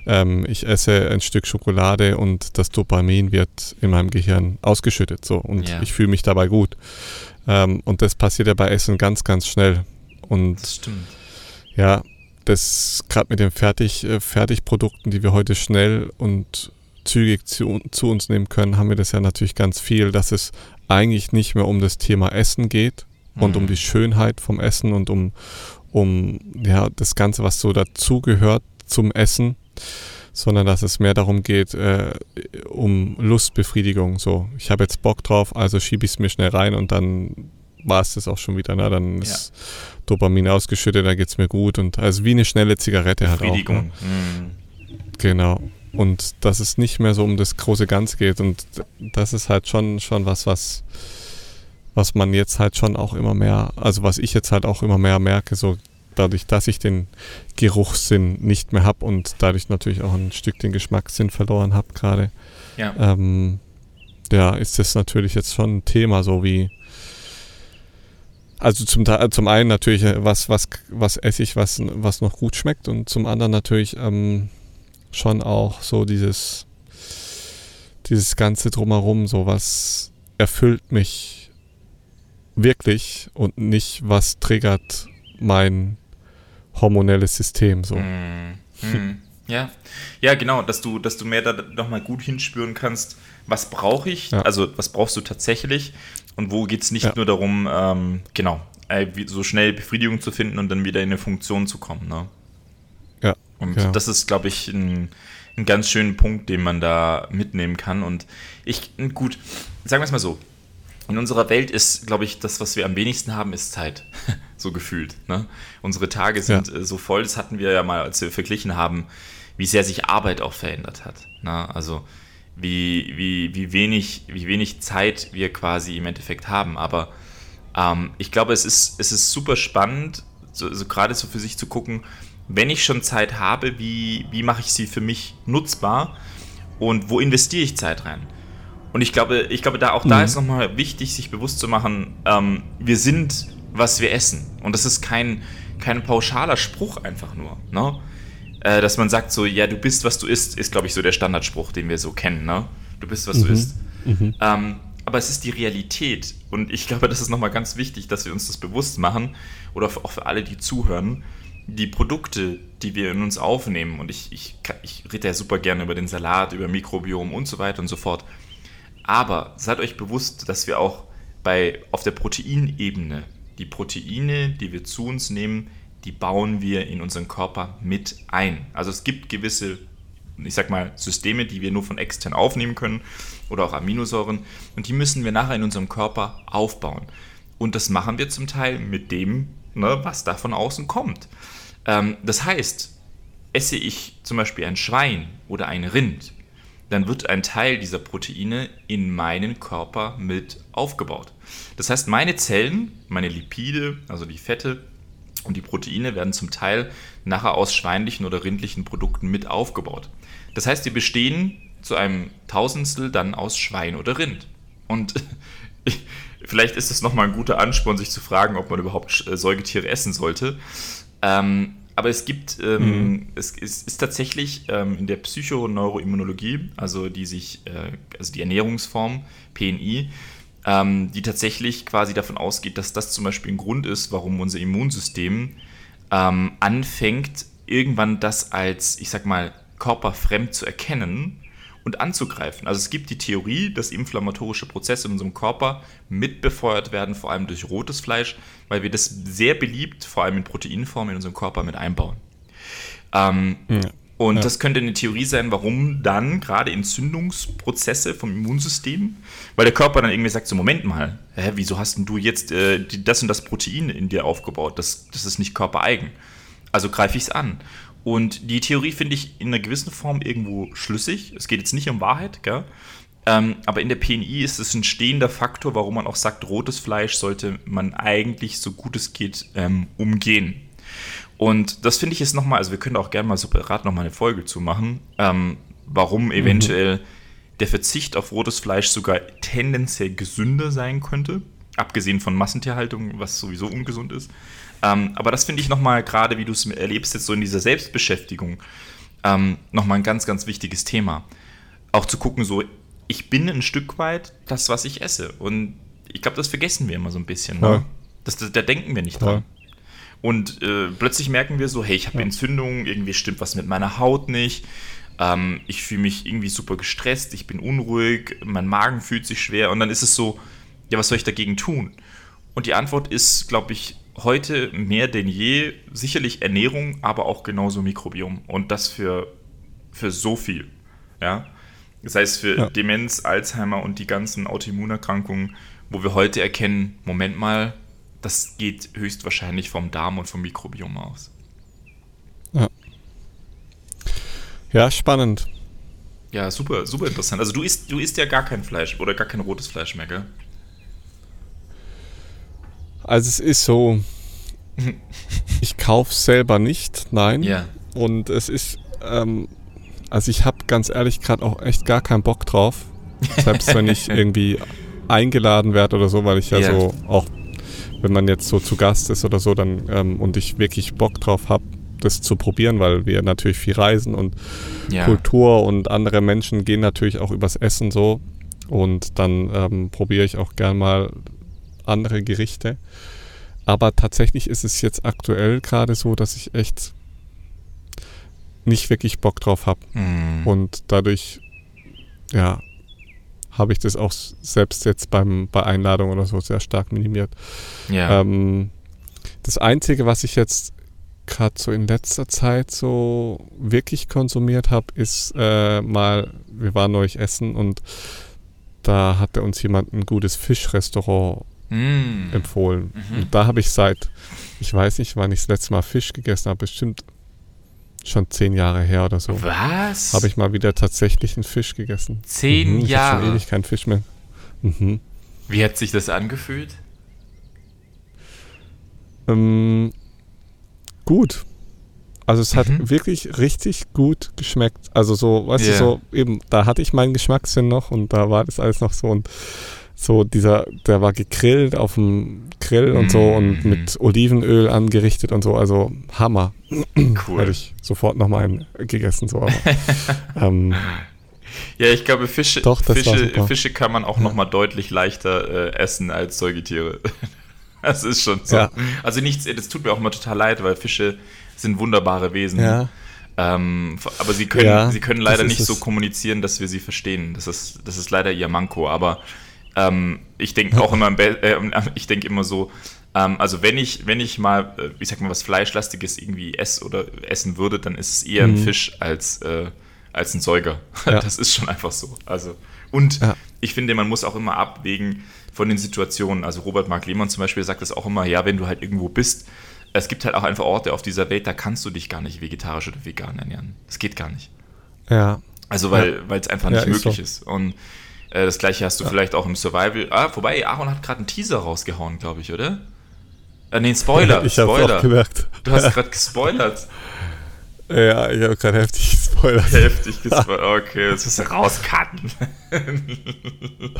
Ähm, ich esse ein Stück Schokolade und das Dopamin wird in meinem Gehirn ausgeschüttet. So, und ja. ich fühle mich dabei gut. Ähm, und das passiert ja bei Essen ganz, ganz schnell. Und das stimmt. Ja, das gerade mit den Fertig, äh, Fertigprodukten, die wir heute schnell und zügig zu, zu, uns nehmen können, haben wir das ja natürlich ganz viel, dass es eigentlich nicht mehr um das Thema Essen geht und mhm. um die Schönheit vom Essen und um, um ja, das Ganze, was so dazugehört zum Essen, sondern dass es mehr darum geht, äh, um Lustbefriedigung. So, ich habe jetzt Bock drauf, also schiebe ich es mir schnell rein und dann war es das auch schon wieder. Ne? Dann ist ja. Dopamin ausgeschüttet, dann geht es mir gut. Und also wie eine schnelle Zigarette halt auch. Ne? Mhm. Genau. Und dass es nicht mehr so um das große Ganze geht. Und das ist halt schon, schon was, was was man jetzt halt schon auch immer mehr, also was ich jetzt halt auch immer mehr merke, so dadurch, dass ich den Geruchssinn nicht mehr habe und dadurch natürlich auch ein Stück den Geschmackssinn verloren habe gerade, Ja. ähm, ja, ist das natürlich jetzt schon ein Thema, so wie also zum, Te- zum einen natürlich, äh, was, was, was esse ich, was, was noch gut schmeckt und zum anderen natürlich ähm, schon auch so dieses, dieses ganze Drumherum, so was erfüllt mich wirklich und nicht, was triggert mein hormonelles System so. Mm, mm. Ja, ja, genau, dass du, dass du mehr da nochmal gut hinspüren kannst, was brauche ich, Ja. also was brauchst du tatsächlich und wo geht es nicht Ja. nur darum, ähm, genau, so schnell Befriedigung zu finden und dann wieder in eine Funktion zu kommen. Ne? Ja, Und genau. das ist, glaube ich, ein, ein ganz schöner Punkt, den man da mitnehmen kann. Und ich, gut, sagen wir es mal so. In unserer Welt ist, glaube ich, das, was wir am wenigsten haben, ist Zeit. so gefühlt. Ne? Unsere Tage sind äh, so voll, das hatten wir ja mal, als wir verglichen haben, wie sehr sich Arbeit auch verändert hat. Ne? Also wie, wie, wie, wenig, wie wenig Zeit wir quasi im Endeffekt haben. Aber ähm, ich glaube, es ist, es ist super spannend, so, so gerade so für sich zu gucken, wenn ich schon Zeit habe, wie, wie mache ich sie für mich nutzbar und wo investiere ich Zeit rein? Und ich glaube, ich glaube, da auch da Mhm. ist nochmal wichtig, sich bewusst zu machen, ähm, wir sind, was wir essen. Und das ist kein, kein pauschaler Spruch einfach nur. Ne? Äh, dass man sagt so, ja, du bist, was du isst, ist, glaube ich, so der Standardspruch, den wir so kennen. Ne? Du bist, was du Mhm. isst. Mhm. Ähm, aber es ist die Realität. Und ich glaube, das ist nochmal ganz wichtig, dass wir uns das bewusst machen. Oder auch für alle, die zuhören. Die Produkte, die wir in uns aufnehmen, und ich, ich, ich rede ja super gerne über den Salat, über Mikrobiom und so weiter und so fort. Aber seid euch bewusst, dass wir auch bei, auf der Proteinebene, die Proteine, die wir zu uns nehmen, die bauen wir in unseren Körper mit ein. Also es gibt gewisse, ich sag mal, Systeme, die wir nur von extern aufnehmen können oder auch Aminosäuren und die müssen wir nachher in unserem Körper aufbauen. Und das machen wir zum Teil mit dem, ne, was da von außen kommt. Ähm, das heißt, esse ich zum Beispiel ein Schwein oder ein Rind, dann wird ein Teil dieser Proteine in meinen Körper mit aufgebaut. Das heißt, meine Zellen, meine Lipide, also die Fette und die Proteine werden zum Teil nachher aus schweinlichen oder rindlichen Produkten mit aufgebaut. Das heißt, die bestehen zu einem Tausendstel dann aus Schwein oder Rind. Und ich, vielleicht ist es nochmal ein guter Ansporn, sich zu fragen, ob man überhaupt äh, Säugetiere essen sollte. Ähm, aber es gibt, ähm, es, ist, ist tatsächlich ähm, in der Psychoneuroimmunologie, also die sich, äh, also die Ernährungsform PNI, ähm, die tatsächlich quasi davon ausgeht, dass das zum Beispiel ein Grund ist, warum unser Immunsystem ähm, anfängt, irgendwann das als, ich sag mal, körperfremd zu erkennen und anzugreifen. Also es gibt die Theorie, dass inflammatorische Prozesse in unserem Körper mitbefeuert werden, vor allem durch rotes Fleisch, weil wir das sehr beliebt, vor allem in Proteinform, in unserem Körper mit einbauen. Ähm, Ja. und Ja. das könnte eine Theorie sein, warum dann gerade Entzündungsprozesse vom Immunsystem, weil der Körper dann irgendwie sagt, so Moment mal, hä, wieso hast denn du jetzt äh, die, das und das Protein in dir aufgebaut? Das, das ist nicht körpereigen. Also greife ich es an. Und die Theorie finde ich in einer gewissen Form irgendwo schlüssig. Es geht jetzt nicht um Wahrheit, gell? Ähm, aber in der PNI ist es ein stehender Faktor, warum man auch sagt, rotes Fleisch sollte man eigentlich so gut es geht ähm, umgehen. Und das finde ich jetzt nochmal, also wir können auch gerne mal separat nochmal eine Folge zu machen, ähm, warum eventuell der Verzicht auf rotes Fleisch sogar tendenziell gesünder sein könnte, abgesehen von Massentierhaltung, was sowieso ungesund ist. Ähm, aber das finde ich nochmal, gerade wie du es erlebst, jetzt so in dieser Selbstbeschäftigung, ähm, nochmal ein ganz, ganz wichtiges Thema. Auch zu gucken, so, ich bin ein Stück weit das, was ich esse. Und ich glaube, das vergessen wir immer so ein bisschen. Ne? Das, das, da denken wir nicht Voll. dran. Und äh, plötzlich merken wir so, hey, ich habe Entzündungen, irgendwie stimmt was mit meiner Haut nicht. Ähm, ich fühle mich irgendwie super gestresst, ich bin unruhig, mein Magen fühlt sich schwer. Und dann ist es so, ja, was soll ich dagegen tun? Und die Antwort ist, glaube ich, heute mehr denn je sicherlich Ernährung, aber auch genauso Mikrobiom. Und das für, für so viel. Ja? Das heißt, für Ja. Demenz, Alzheimer und die ganzen Autoimmunerkrankungen, wo wir heute erkennen, Moment mal, das geht höchstwahrscheinlich vom Darm und vom Mikrobiom aus. Ja, spannend. Ja, super, super interessant. Also du isst, du isst ja gar kein Fleisch oder gar kein rotes Fleisch mehr, gell? Also es ist so, ich kaufe selber nicht, nein. Ja. Und es ist, ähm, also ich habe ganz ehrlich gerade auch echt gar keinen Bock drauf. Selbst wenn ich irgendwie eingeladen werde oder so, weil ich ja, Ja. so auch, wenn man jetzt so zu Gast ist oder so, dann ähm, und ich wirklich Bock drauf habe, das zu probieren, weil wir natürlich viel reisen und Ja. Kultur und andere Menschen gehen natürlich auch übers Essen so. Und dann ähm, probiere ich auch gern mal andere Gerichte. Aber tatsächlich ist es jetzt aktuell gerade so, dass ich echt nicht wirklich Bock drauf habe. Hm. Und dadurch, ja, habe ich das auch selbst jetzt beim, bei Einladung oder so sehr stark minimiert. ja. Ähm, das Einzige, was ich jetzt gerade so in letzter Zeit so wirklich konsumiert habe, ist äh, mal, wir waren neulich essen und da hatte uns jemand ein gutes Fischrestaurant Hm. empfohlen. Mhm. Und da habe ich seit, ich weiß nicht, wann ich das letzte Mal Fisch gegessen habe, bestimmt schon zehn Jahre her oder so. Was? Habe ich mal wieder tatsächlich einen Fisch gegessen. Zehn Mhm, ich hab schon Jahre. ewig keinen Fisch mehr. Mhm. Wie hat sich das angefühlt? Ähm, gut. Also es hat Mhm. wirklich richtig gut geschmeckt. Also so, weißt Ja. du, so eben, da hatte ich meinen Geschmackssinn noch und da war das alles noch so und so dieser, der war gegrillt auf dem Grill und so und Mhm. mit Olivenöl angerichtet und so, also Hammer. Cool. Hätte ich sofort nochmal einen gegessen, so, aber ähm, Ja, ich glaube, Fische, Doch, Fische. Fische kann man auch Ja. noch mal deutlich leichter äh, essen als Säugetiere. Das ist schon so. Ja. Also nichts, das tut mir auch immer total leid, weil Fische sind wunderbare Wesen. ja, Ähm, aber sie können, Ja, sie können leider nicht so kommunizieren, dass wir sie verstehen. Das ist, das ist leider ihr Manko. Aber ähm, ich denke auch immer, äh, ich denke immer so, ähm, also wenn ich, wenn ich mal, äh, ich sag mal, was Fleischlastiges irgendwie esse oder essen würde, dann ist es eher ein Mhm. Fisch als, äh, als ein Säuger. Ja. Das ist schon einfach so. Also, und Ja. ich finde, man muss auch immer abwägen von den Situationen. Also Robert Mark Lehmann zum Beispiel sagt das auch immer, ja, wenn du halt irgendwo bist, es gibt halt auch einfach Orte auf dieser Welt, da kannst du dich gar nicht vegetarisch oder vegan ernähren. Das geht gar nicht. ja, Also weil weil es einfach Ja, nicht möglich so. ist. Und äh, das gleiche hast du vielleicht auch im Survival. Ah, wobei, Aaron hat gerade einen Teaser rausgehauen, glaube ich, oder? Äh, nee, Spoiler. ich habe Spoiler. auch gemerkt. Du hast gerade gespoilert. Ja, ich habe gerade heftig gespoilert. Heftig gespoilert. Okay, jetzt musst du rauscutten.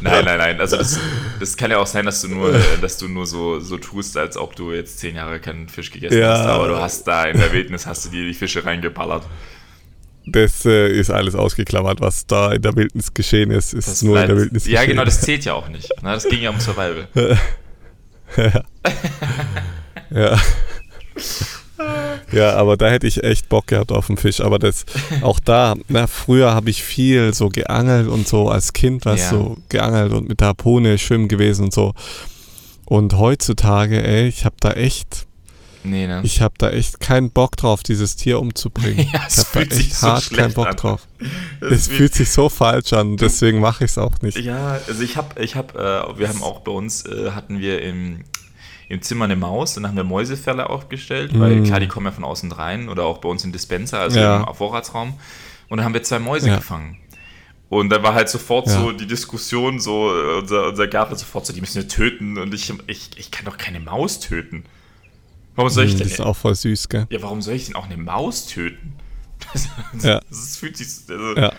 nein, nein, nein. Also das, das kann ja auch sein, dass du nur, dass du nur so, so tust, als ob du jetzt zehn Jahre keinen Fisch gegessen Ja. hast. Aber du hast da in der Wildnis hast du dir die Fische reingeballert. Das äh, ist alles ausgeklammert, was da in der Wildnis geschehen ist, ist Das nur in bleibt- der Wildnis ja, geschehen. genau, das zählt ja auch nicht. Na, das ging ja um Survival. ja. ja, aber da hätte ich echt Bock gehabt auf den Fisch. Aber das, auch da, na, früher habe ich viel so geangelt und so als Kind, was Ja. so geangelt und mit der Harpune schwimmen gewesen und so. Und heutzutage, ey, ich habe da echt, Nee, ne? ich habe da echt keinen Bock drauf, dieses Tier umzubringen. Ja, es ich habe da fühlt sich echt so hart keinen Bock an. drauf. Es fühlt sich so falsch an, deswegen mache ich es auch nicht. Ja, also ich habe, ich habe, äh, wir haben auch bei uns, äh, hatten wir im, im Zimmer eine Maus, dann haben wir Mäusefälle aufgestellt, weil Mm. klar, die kommen ja von außen rein oder auch bei uns im Dispenser, also Ja. im Vorratsraum. Und dann haben wir zwei Mäuse Ja. gefangen. Und dann war halt sofort Ja. so die Diskussion, so äh, unser, unser Gärtner sofort so, die müssen wir töten und ich, ich, ich kann doch keine Maus töten. Warum soll ich Hm, denn? Das ist auch voll süß, gell? ja, warum soll ich denn auch eine Maus töten? Das, Ja. das fühlt sich. Also, Ja.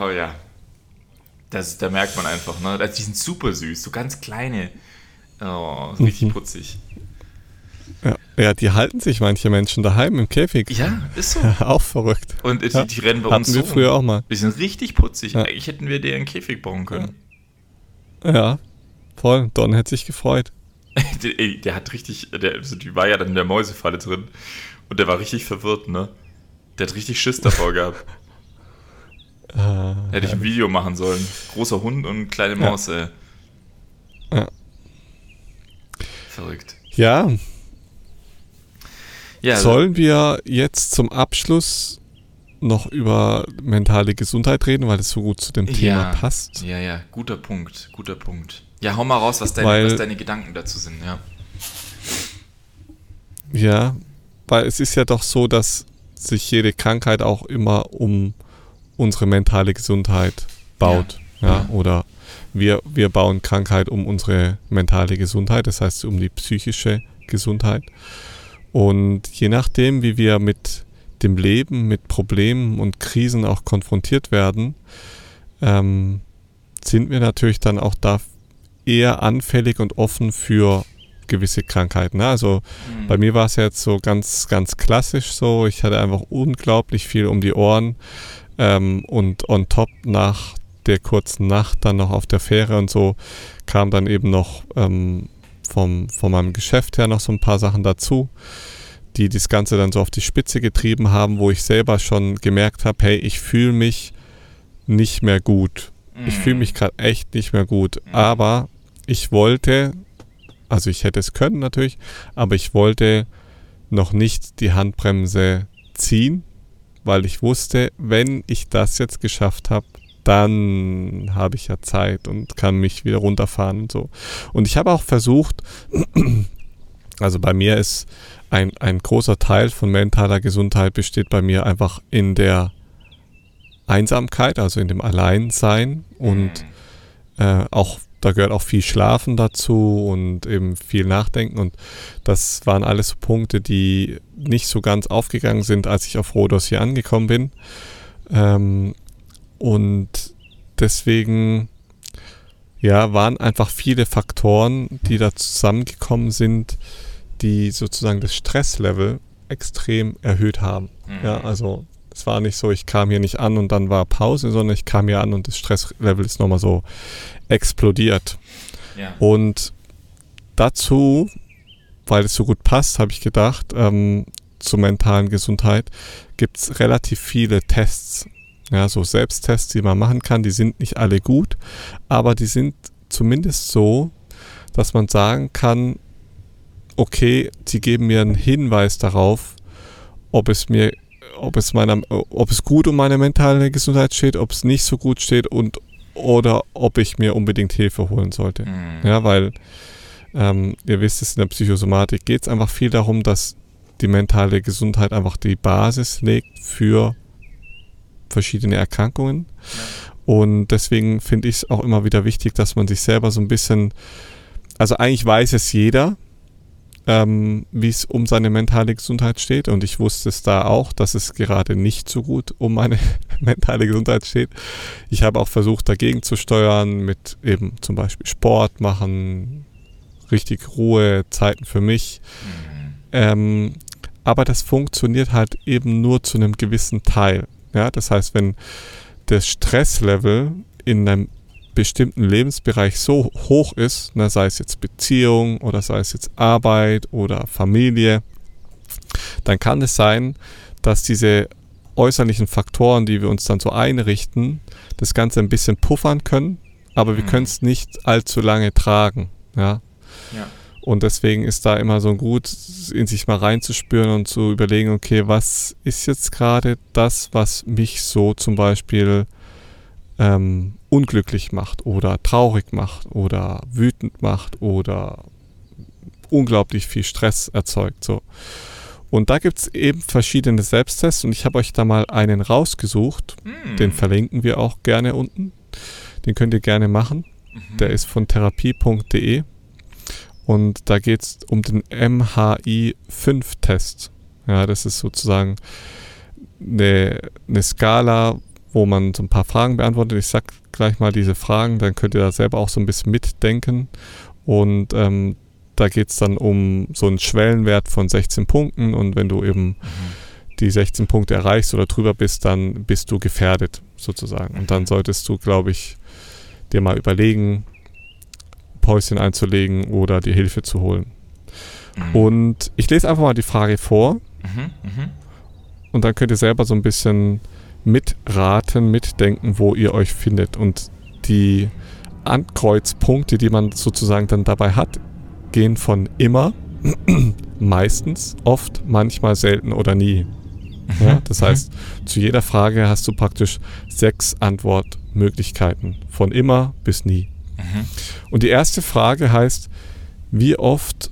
Oh ja. Das, da merkt man einfach, ne? Also die sind super süß, so ganz kleine. Oh, richtig Mhm. putzig. Ja. ja, die halten sich manche Menschen daheim im Käfig. Ja, ist so. auch verrückt. Und die, Ja. die rennen bei Hatten uns wir so. früher auch mal. Die sind richtig putzig. Ja. Eigentlich hätten wir dir einen Käfig bauen können. Ja, voll. Don hätte sich gefreut. der, der hat richtig, der, also die war ja dann in der Mäusefalle drin. Und der war richtig verwirrt, ne? Der hat richtig Schiss davor gehabt. Äh, Hätte ich ein Video machen sollen. Großer Hund und kleine Ja. Maus, ey. Ja. Verrückt. ja, Ja, sollen wir jetzt zum Abschluss noch über mentale Gesundheit reden, weil es so gut zu dem Thema Ja. passt? Ja, ja, guter Punkt, guter Punkt. Ja, hau mal raus, was deine, Weil- was deine Gedanken dazu sind, ja. Ja, weil es ist ja doch so, dass sich jede Krankheit auch immer um unsere mentale Gesundheit baut. Ja. Ja, Ja. oder wir, wir bauen Krankheit um unsere mentale Gesundheit, das heißt um die psychische Gesundheit. Und je nachdem, wie wir mit dem Leben, mit Problemen und Krisen auch konfrontiert werden, ähm, sind wir natürlich dann auch da eher anfällig und offen für gewisse Krankheiten. Ne? Also mhm. bei mir war es jetzt so ganz, ganz klassisch so. Ich hatte einfach unglaublich viel um die Ohren ähm, und on top nach der kurzen Nacht dann noch auf der Fähre und so kam dann eben noch ähm, vom, von meinem Geschäft her noch so ein paar Sachen dazu, die das Ganze dann so auf die Spitze getrieben haben, wo ich selber schon gemerkt habe, hey, ich fühle mich nicht mehr gut. Ich fühle mich gerade echt nicht mehr gut. Mhm. Aber ich wollte, also ich hätte es können natürlich, aber ich wollte noch nicht die Handbremse ziehen, weil ich wusste, wenn ich das jetzt geschafft habe, dann habe ich ja Zeit und kann mich wieder runterfahren und so. Und ich habe auch versucht, also bei mir ist ein, ein großer Teil von mentaler Gesundheit besteht bei mir einfach in der Einsamkeit, also in dem Alleinsein und mhm. äh, auch da gehört auch viel Schlafen dazu und eben viel Nachdenken und das waren alles so Punkte, die nicht so ganz aufgegangen sind, als ich auf Rhodos hier angekommen bin. Ähm, und deswegen ja, waren einfach viele Faktoren, die da zusammengekommen sind, die sozusagen das Stresslevel extrem erhöht haben. Mhm. Ja, also es war nicht so, ich kam hier nicht an und dann war Pause, sondern ich kam hier an und das Stresslevel ist nochmal so explodiert. Ja. Und dazu, weil es so gut passt, habe ich gedacht, ähm, zur mentalen Gesundheit gibt es relativ viele Tests. Ja, so Selbsttests, die man machen kann, die sind nicht alle gut, aber die sind zumindest so, dass man sagen kann, okay, sie geben mir einen Hinweis darauf, ob es mir ob es meiner, ob es gut um meine mentale Gesundheit steht, ob es nicht so gut steht und oder ob ich mir unbedingt Hilfe holen sollte. Mhm. Ja, weil ähm, ihr wisst es in der Psychosomatik geht es einfach viel darum, dass die mentale Gesundheit einfach die Basis legt für verschiedene Erkrankungen. Ja. Und deswegen finde ich es auch immer wieder wichtig, dass man sich selber so ein bisschen, also eigentlich weiß es jeder, ähm, wie es um seine mentale Gesundheit steht. Und ich wusste es da auch, dass es gerade nicht so gut um meine mentale Gesundheit steht. Ich habe auch versucht, dagegen zu steuern mit eben zum Beispiel Sport machen, richtig Ruhe, Zeiten für mich. Mhm. Ähm, aber das funktioniert halt eben nur zu einem gewissen Teil. Ja, das heißt, wenn das Stresslevel in einem bestimmten Lebensbereich so hoch ist, ne, sei es jetzt Beziehung oder sei es jetzt Arbeit oder Familie, dann kann es sein, dass diese äußerlichen Faktoren, die wir uns dann so einrichten, das Ganze ein bisschen puffern können, aber wir mhm. können es nicht allzu lange tragen. Ja? ja. Und deswegen ist da immer so gut, in sich mal reinzuspüren und zu überlegen, okay, was ist jetzt gerade das, was mich so zum Beispiel ähm, unglücklich macht oder traurig macht oder wütend macht oder unglaublich viel Stress erzeugt. So. Und da gibt es eben verschiedene Selbsttests und ich habe euch da mal einen rausgesucht. Mm. Den verlinken wir auch gerne unten. Den könnt ihr gerne machen. Mhm. Der ist von therapie.de und da geht es um den MHI-5-Test. Ja, das ist sozusagen eine, eine Skala, wo man so ein paar Fragen beantwortet. Ich sag gleich mal diese Fragen, dann könnt ihr da selber auch so ein bisschen mitdenken. Und ähm, da geht es dann um so einen Schwellenwert von 16 Punkten und wenn du eben mhm. die 16 Punkte erreichst oder drüber bist, dann bist du gefährdet sozusagen. Und dann mhm. solltest du, glaube ich, dir mal überlegen, Päuschen einzulegen oder dir Hilfe zu holen. Mhm. Und ich lese einfach mal die Frage vor. Mhm, mh. Und dann könnt ihr selber so ein bisschen mitraten, mitdenken, wo ihr euch findet. Und die Ankreuzpunkte, die man sozusagen dann dabei hat, gehen von immer, meistens, oft, manchmal, selten oder nie. Ja, das mhm. heißt, zu jeder Frage hast du praktisch sechs Antwortmöglichkeiten. Von immer bis nie. Mhm. Und die erste Frage heißt, wie oft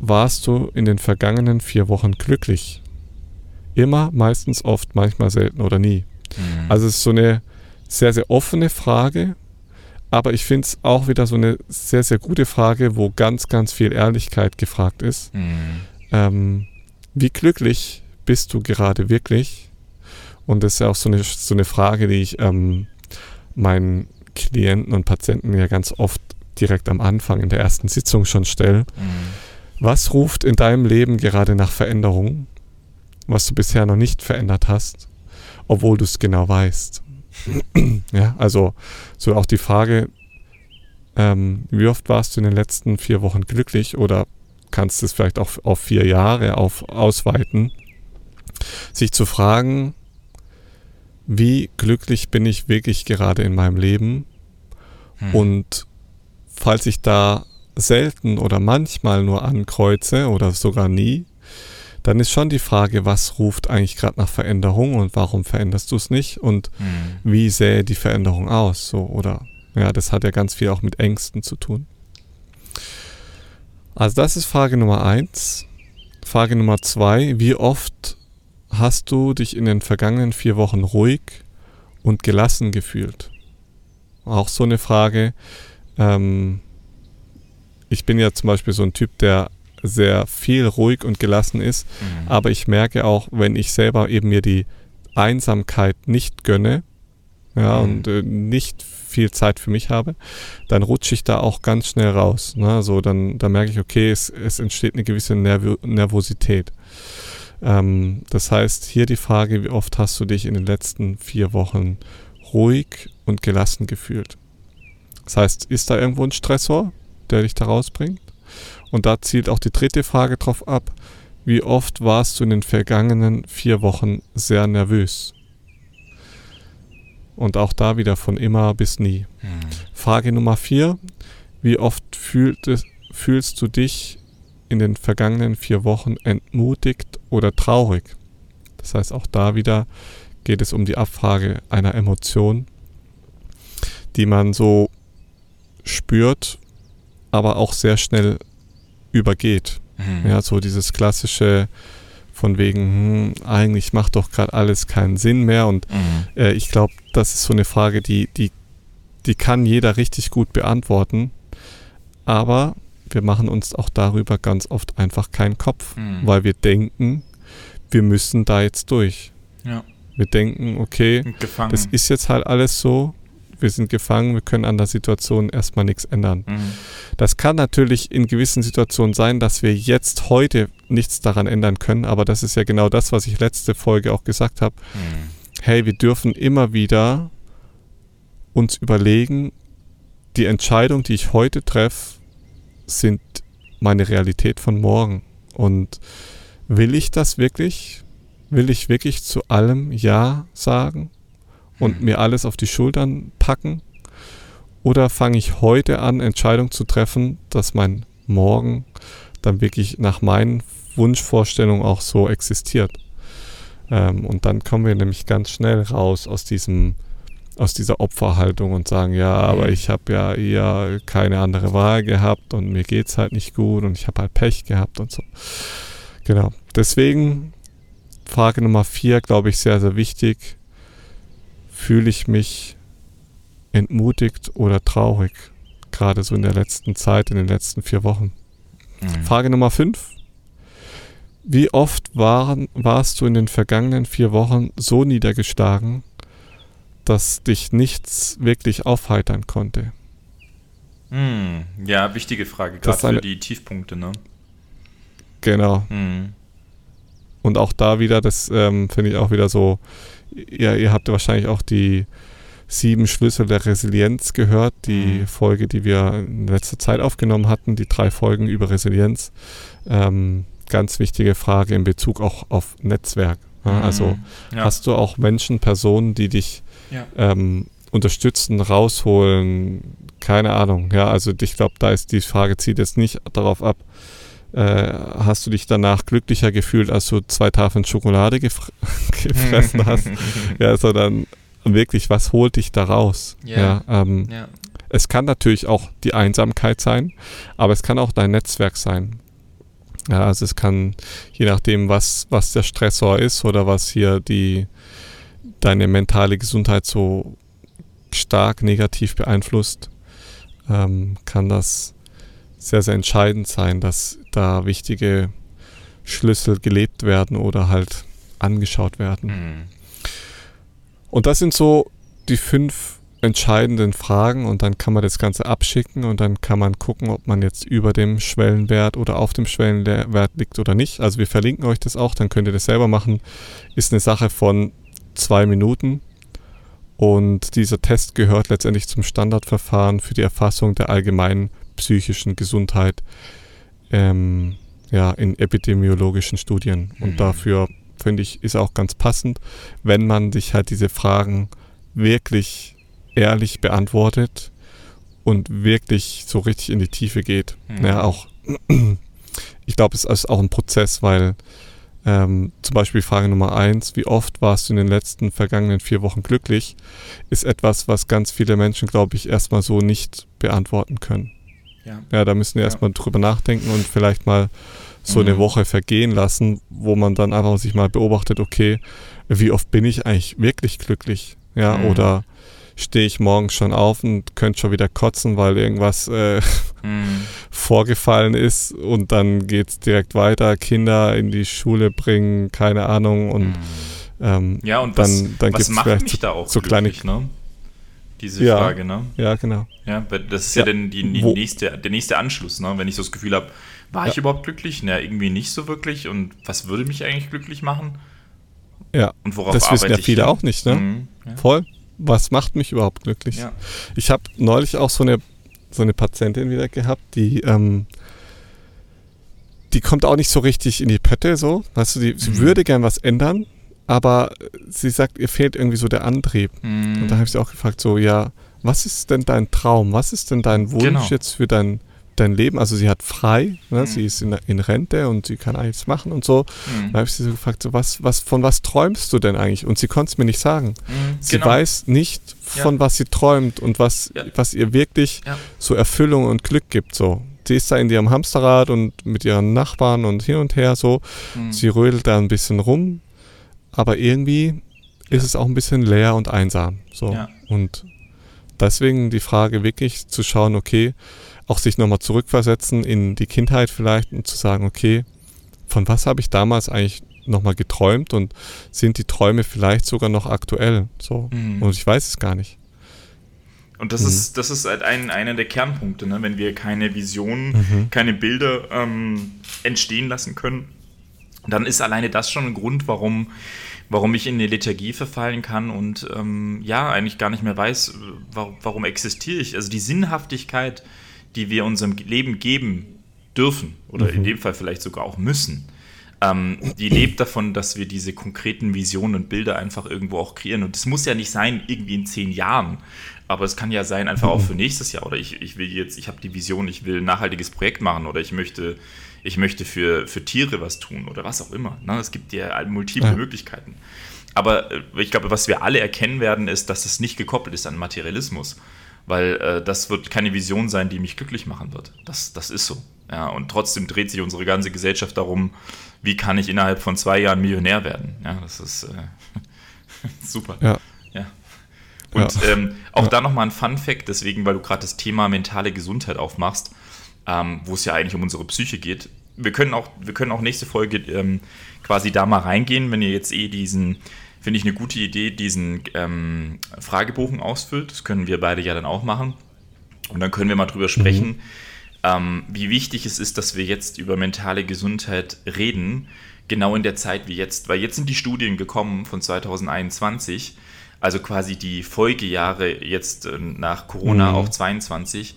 warst du in den vergangenen vier Wochen glücklich? Immer, meistens, oft, manchmal, selten oder nie. Mhm. Also es ist so eine sehr, sehr offene Frage, aber ich finde es auch wieder so eine sehr, sehr gute Frage, wo ganz, ganz viel Ehrlichkeit gefragt ist. Mhm. Ähm, wie glücklich bist du gerade wirklich? Und das ist ja auch so eine, so eine Frage, die ich ähm, meinen Klienten und Patienten ja ganz oft direkt am Anfang in der ersten Sitzung schon stelle. Mhm. Was ruft in deinem Leben gerade nach Veränderung, was du bisher noch nicht verändert hast, obwohl du es genau weißt? ja, also so auch die Frage, ähm, wie oft warst du in den letzten vier Wochen glücklich oder kannst es vielleicht auch auf vier Jahre auf, ausweiten, sich zu fragen, wie glücklich bin ich wirklich gerade in meinem Leben Hm. und falls ich da selten oder manchmal nur ankreuze oder sogar nie, dann ist schon die Frage, was ruft eigentlich gerade nach Veränderung und warum veränderst du es nicht und Mhm. wie sähe die Veränderung aus? So, oder ja, das hat ja ganz viel auch mit Ängsten zu tun. Also das ist Frage Nummer eins. Frage Nummer zwei, wie oft hast du dich in den vergangenen vier Wochen ruhig und gelassen gefühlt? Auch so eine Frage. Ähm, ich bin ja zum Beispiel so ein Typ, der sehr viel ruhig und gelassen ist, Mhm. aber ich merke auch, wenn ich selber eben mir die Einsamkeit nicht gönne, ja, Mhm. und äh, nicht viel Zeit für mich habe, dann rutsche ich da auch ganz schnell raus. Ne? So, dann, dann merke ich, okay, es, es entsteht eine gewisse Nerv Nervosität. Ähm, das heißt, hier die Frage, wie oft hast du dich in den letzten vier Wochen ruhig und gelassen gefühlt? Das heißt, ist da irgendwo ein Stressor, der dich da rausbringt? Und da zielt auch die dritte Frage drauf ab, wie oft warst du in den vergangenen vier Wochen sehr nervös? Und auch da wieder von immer bis nie. Mhm. Frage Nummer vier, wie oft fühlt es, fühlst du dich in den vergangenen vier Wochen entmutigt oder traurig? Das heißt, auch da wieder geht es um die Abfrage einer Emotion, die man so spürt, aber auch sehr schnell übergeht. Mhm. Ja, so dieses klassische von wegen, hm, eigentlich macht doch gerade alles keinen Sinn mehr. Und Mhm. äh, ich glaube, das ist so eine Frage, die, die, die kann jeder richtig gut beantworten. Aber wir machen uns auch darüber ganz oft einfach keinen Kopf, Mhm. weil wir denken, wir müssen da jetzt durch. Ja. Wir denken, okay, Gefangen. das ist jetzt halt alles so, wir sind gefangen, wir können an der Situation erstmal nichts ändern. Mhm. Das kann natürlich in gewissen Situationen sein, dass wir jetzt heute nichts daran ändern können, aber das ist ja genau das, was ich letzte Folge auch gesagt habe. Mhm. Hey, wir dürfen immer wieder uns überlegen, die Entscheidung, die ich heute treffe, sind meine Realität von morgen. Und will ich das wirklich? Will ich wirklich zu allem Ja sagen und Hm. mir alles auf die Schultern packen? Oder fange ich heute an, Entscheidungen zu treffen, dass mein Morgen dann wirklich nach meinen Wunschvorstellungen auch so existiert? Ähm, und dann kommen wir nämlich ganz schnell raus aus diesem aus dieser Opferhaltung und sagen, ja, aber Mhm. ich habe ja eher keine andere Wahl gehabt und mir geht's halt nicht gut und ich habe halt Pech gehabt und so. Genau. Deswegen Frage Nummer vier, glaube ich, sehr, sehr wichtig. Fühle ich mich entmutigt oder traurig? Gerade so in der letzten Zeit, in den letzten vier Wochen. Mhm. Frage Nummer 5. Wie oft waren, warst du in den vergangenen vier Wochen so niedergeschlagen, dass dich nichts wirklich aufheitern konnte? Mhm. Ja, wichtige Frage, Das gerade für die Tiefpunkte, ne? Genau. Mhm. Und auch da wieder, das ähm, finde ich auch wieder so, ihr, ihr habt ja wahrscheinlich auch die sieben Schlüssel der Resilienz gehört, die Mhm. Folge, die wir in letzter Zeit aufgenommen hatten, die drei Folgen über Resilienz. Ähm, ganz wichtige Frage in Bezug auch auf Netzwerk. Ja, also Mhm. ja. Hast du auch Menschen, Personen, die dich ja. ähm, unterstützen, rausholen? Keine Ahnung. Ja, also ich glaube, da ist die Frage, zieht jetzt nicht darauf ab, hast du dich danach glücklicher gefühlt, als du zwei Tafeln Schokolade gef gefressen hast? Ja, sondern wirklich, was holt dich da raus? Ja. Ja, ähm, ja. es kann natürlich auch die Einsamkeit sein, aber es kann auch dein Netzwerk sein. Ja, also es kann, je nachdem, was, was der Stressor ist oder was hier die, deine mentale Gesundheit so stark negativ beeinflusst, ähm, kann das sehr, sehr entscheidend sein, dass da wichtige Schlüssel gelebt werden oder halt angeschaut werden. Mhm. Und das sind so die fünf entscheidenden Fragen und dann kann man das Ganze abschicken und dann kann man gucken, ob man jetzt über dem Schwellenwert oder auf dem Schwellenwert liegt oder nicht. Also wir verlinken euch das auch, dann könnt ihr das selber machen. Ist eine Sache von zwei Minuten und dieser Test gehört letztendlich zum Standardverfahren für die Erfassung der allgemeinen psychischen Gesundheit ähm, ja, in epidemiologischen Studien. Und Mhm. dafür finde ich, ist auch ganz passend, wenn man sich halt diese Fragen wirklich ehrlich beantwortet und wirklich so richtig in die Tiefe geht. Mhm. Ja, auch, ich glaube, es ist auch ein Prozess, weil ähm, zum Beispiel Frage Nummer eins, wie oft warst du in den letzten vergangenen vier Wochen glücklich, ist etwas, was ganz viele Menschen, glaube ich, erstmal so nicht beantworten können. Ja. Ja, da müssen wir Ja. erstmal drüber nachdenken und vielleicht mal so eine Mhm. Woche vergehen lassen, wo man dann einfach sich mal beobachtet, okay, wie oft bin ich eigentlich wirklich glücklich? Ja, Mhm. oder stehe ich morgens schon auf und könnte schon wieder kotzen, weil irgendwas äh, Mhm. vorgefallen ist und dann geht's direkt weiter, Kinder in die Schule bringen, keine Ahnung und Mhm. ähm, Ja, und dann, was, dann was gibt's macht vielleicht mich so, da auch so kleine, ne? Diese Ja. Frage, ne? ja genau. Ja, das ist ja, Ja. dann die, die nächste, der nächste Anschluss, ne? Wenn ich so das Gefühl habe, war ich Ja. überhaupt glücklich? Na, irgendwie nicht so wirklich. Und was würde mich eigentlich glücklich machen? Ja, Und worauf das wissen ja ich viele hin? auch nicht, ne? Mhm. Voll. Was macht mich überhaupt glücklich? Ich habe neulich auch so eine, so eine Patientin wieder gehabt, die, ähm, die kommt auch nicht so richtig in die Pötte, so. Weißt du, die, sie Mhm. würde gern was ändern, aber sie sagt, ihr fehlt irgendwie so der Antrieb. Mhm. Und da habe ich sie auch gefragt, so, ja, was ist denn dein Traum? Was ist denn dein Wunsch Genau. jetzt für dein, dein Leben? Also sie hat frei, ne? Mhm. sie ist in, in Rente und sie kann alles machen und so. Mhm. Da habe ich sie so gefragt, so, was, was, von was träumst du denn eigentlich? Und sie konnte es mir nicht sagen. Mhm. Sie Genau. weiß nicht, von Ja. was sie träumt und was, Ja. was ihr wirklich Ja. so Erfüllung und Glück gibt. So. Sie ist da in ihrem Hamsterrad und mit ihren Nachbarn und hin und her so. Mhm. Sie rödelt da ein bisschen rum, aber irgendwie ist es auch ein bisschen leer und einsam. So. Ja. Und deswegen die Frage wirklich zu schauen, okay, auch sich nochmal zurückversetzen in die Kindheit vielleicht und zu sagen, okay, von was habe ich damals eigentlich nochmal geträumt und sind die Träume vielleicht sogar noch aktuell? So. Mhm. Und ich weiß es gar nicht. Und das Mhm. ist, das ist halt ein, einer der Kernpunkte, ne? wenn wir keine Visionen, Mhm. keine Bilder ähm, entstehen lassen können, dann ist alleine das schon ein Grund, warum, warum ich in eine Lethargie verfallen kann und ähm, ja, eigentlich gar nicht mehr weiß, warum, warum existiere ich. Also die Sinnhaftigkeit, die wir unserem Leben geben dürfen oder in dem Fall vielleicht sogar auch müssen, ähm, die lebt davon, dass wir diese konkreten Visionen und Bilder einfach irgendwo auch kreieren. Und es muss ja nicht sein, irgendwie in zehn Jahren, aber es kann ja sein, einfach auch für nächstes Jahr. Oder ich, ich will jetzt, ich habe die Vision, ich will ein nachhaltiges Projekt machen oder ich möchte, ich möchte für, für Tiere was tun oder was auch immer. Ne? Es gibt ja multiple Ja. Möglichkeiten. Aber äh, ich glaube, was wir alle erkennen werden, ist, dass es nicht gekoppelt ist an Materialismus. Weil äh, das wird keine Vision sein, die mich glücklich machen wird. Das, das ist so. Ja, und trotzdem dreht sich unsere ganze Gesellschaft darum, wie kann ich innerhalb von zwei Jahren Millionär werden. Ja, das ist äh, super. Ja. Ja. Und Ja. ähm, auch Ja. da nochmal ein Fun-Fact, deswegen, weil du gerade das Thema mentale Gesundheit aufmachst, ähm, wo es ja eigentlich um unsere Psyche geht. Wir können auch, wir können auch nächste Folge ähm, quasi da mal reingehen, wenn ihr jetzt eh diesen, finde ich eine gute Idee, diesen ähm, Fragebogen ausfüllt. Das können wir beide ja dann auch machen. Und dann können wir mal drüber sprechen, ähm, wie wichtig es ist, dass wir jetzt über mentale Gesundheit reden, genau in der Zeit wie jetzt. Weil jetzt sind die Studien gekommen von 2021, also quasi die Folgejahre jetzt äh, nach Corona Mhm. auf 22.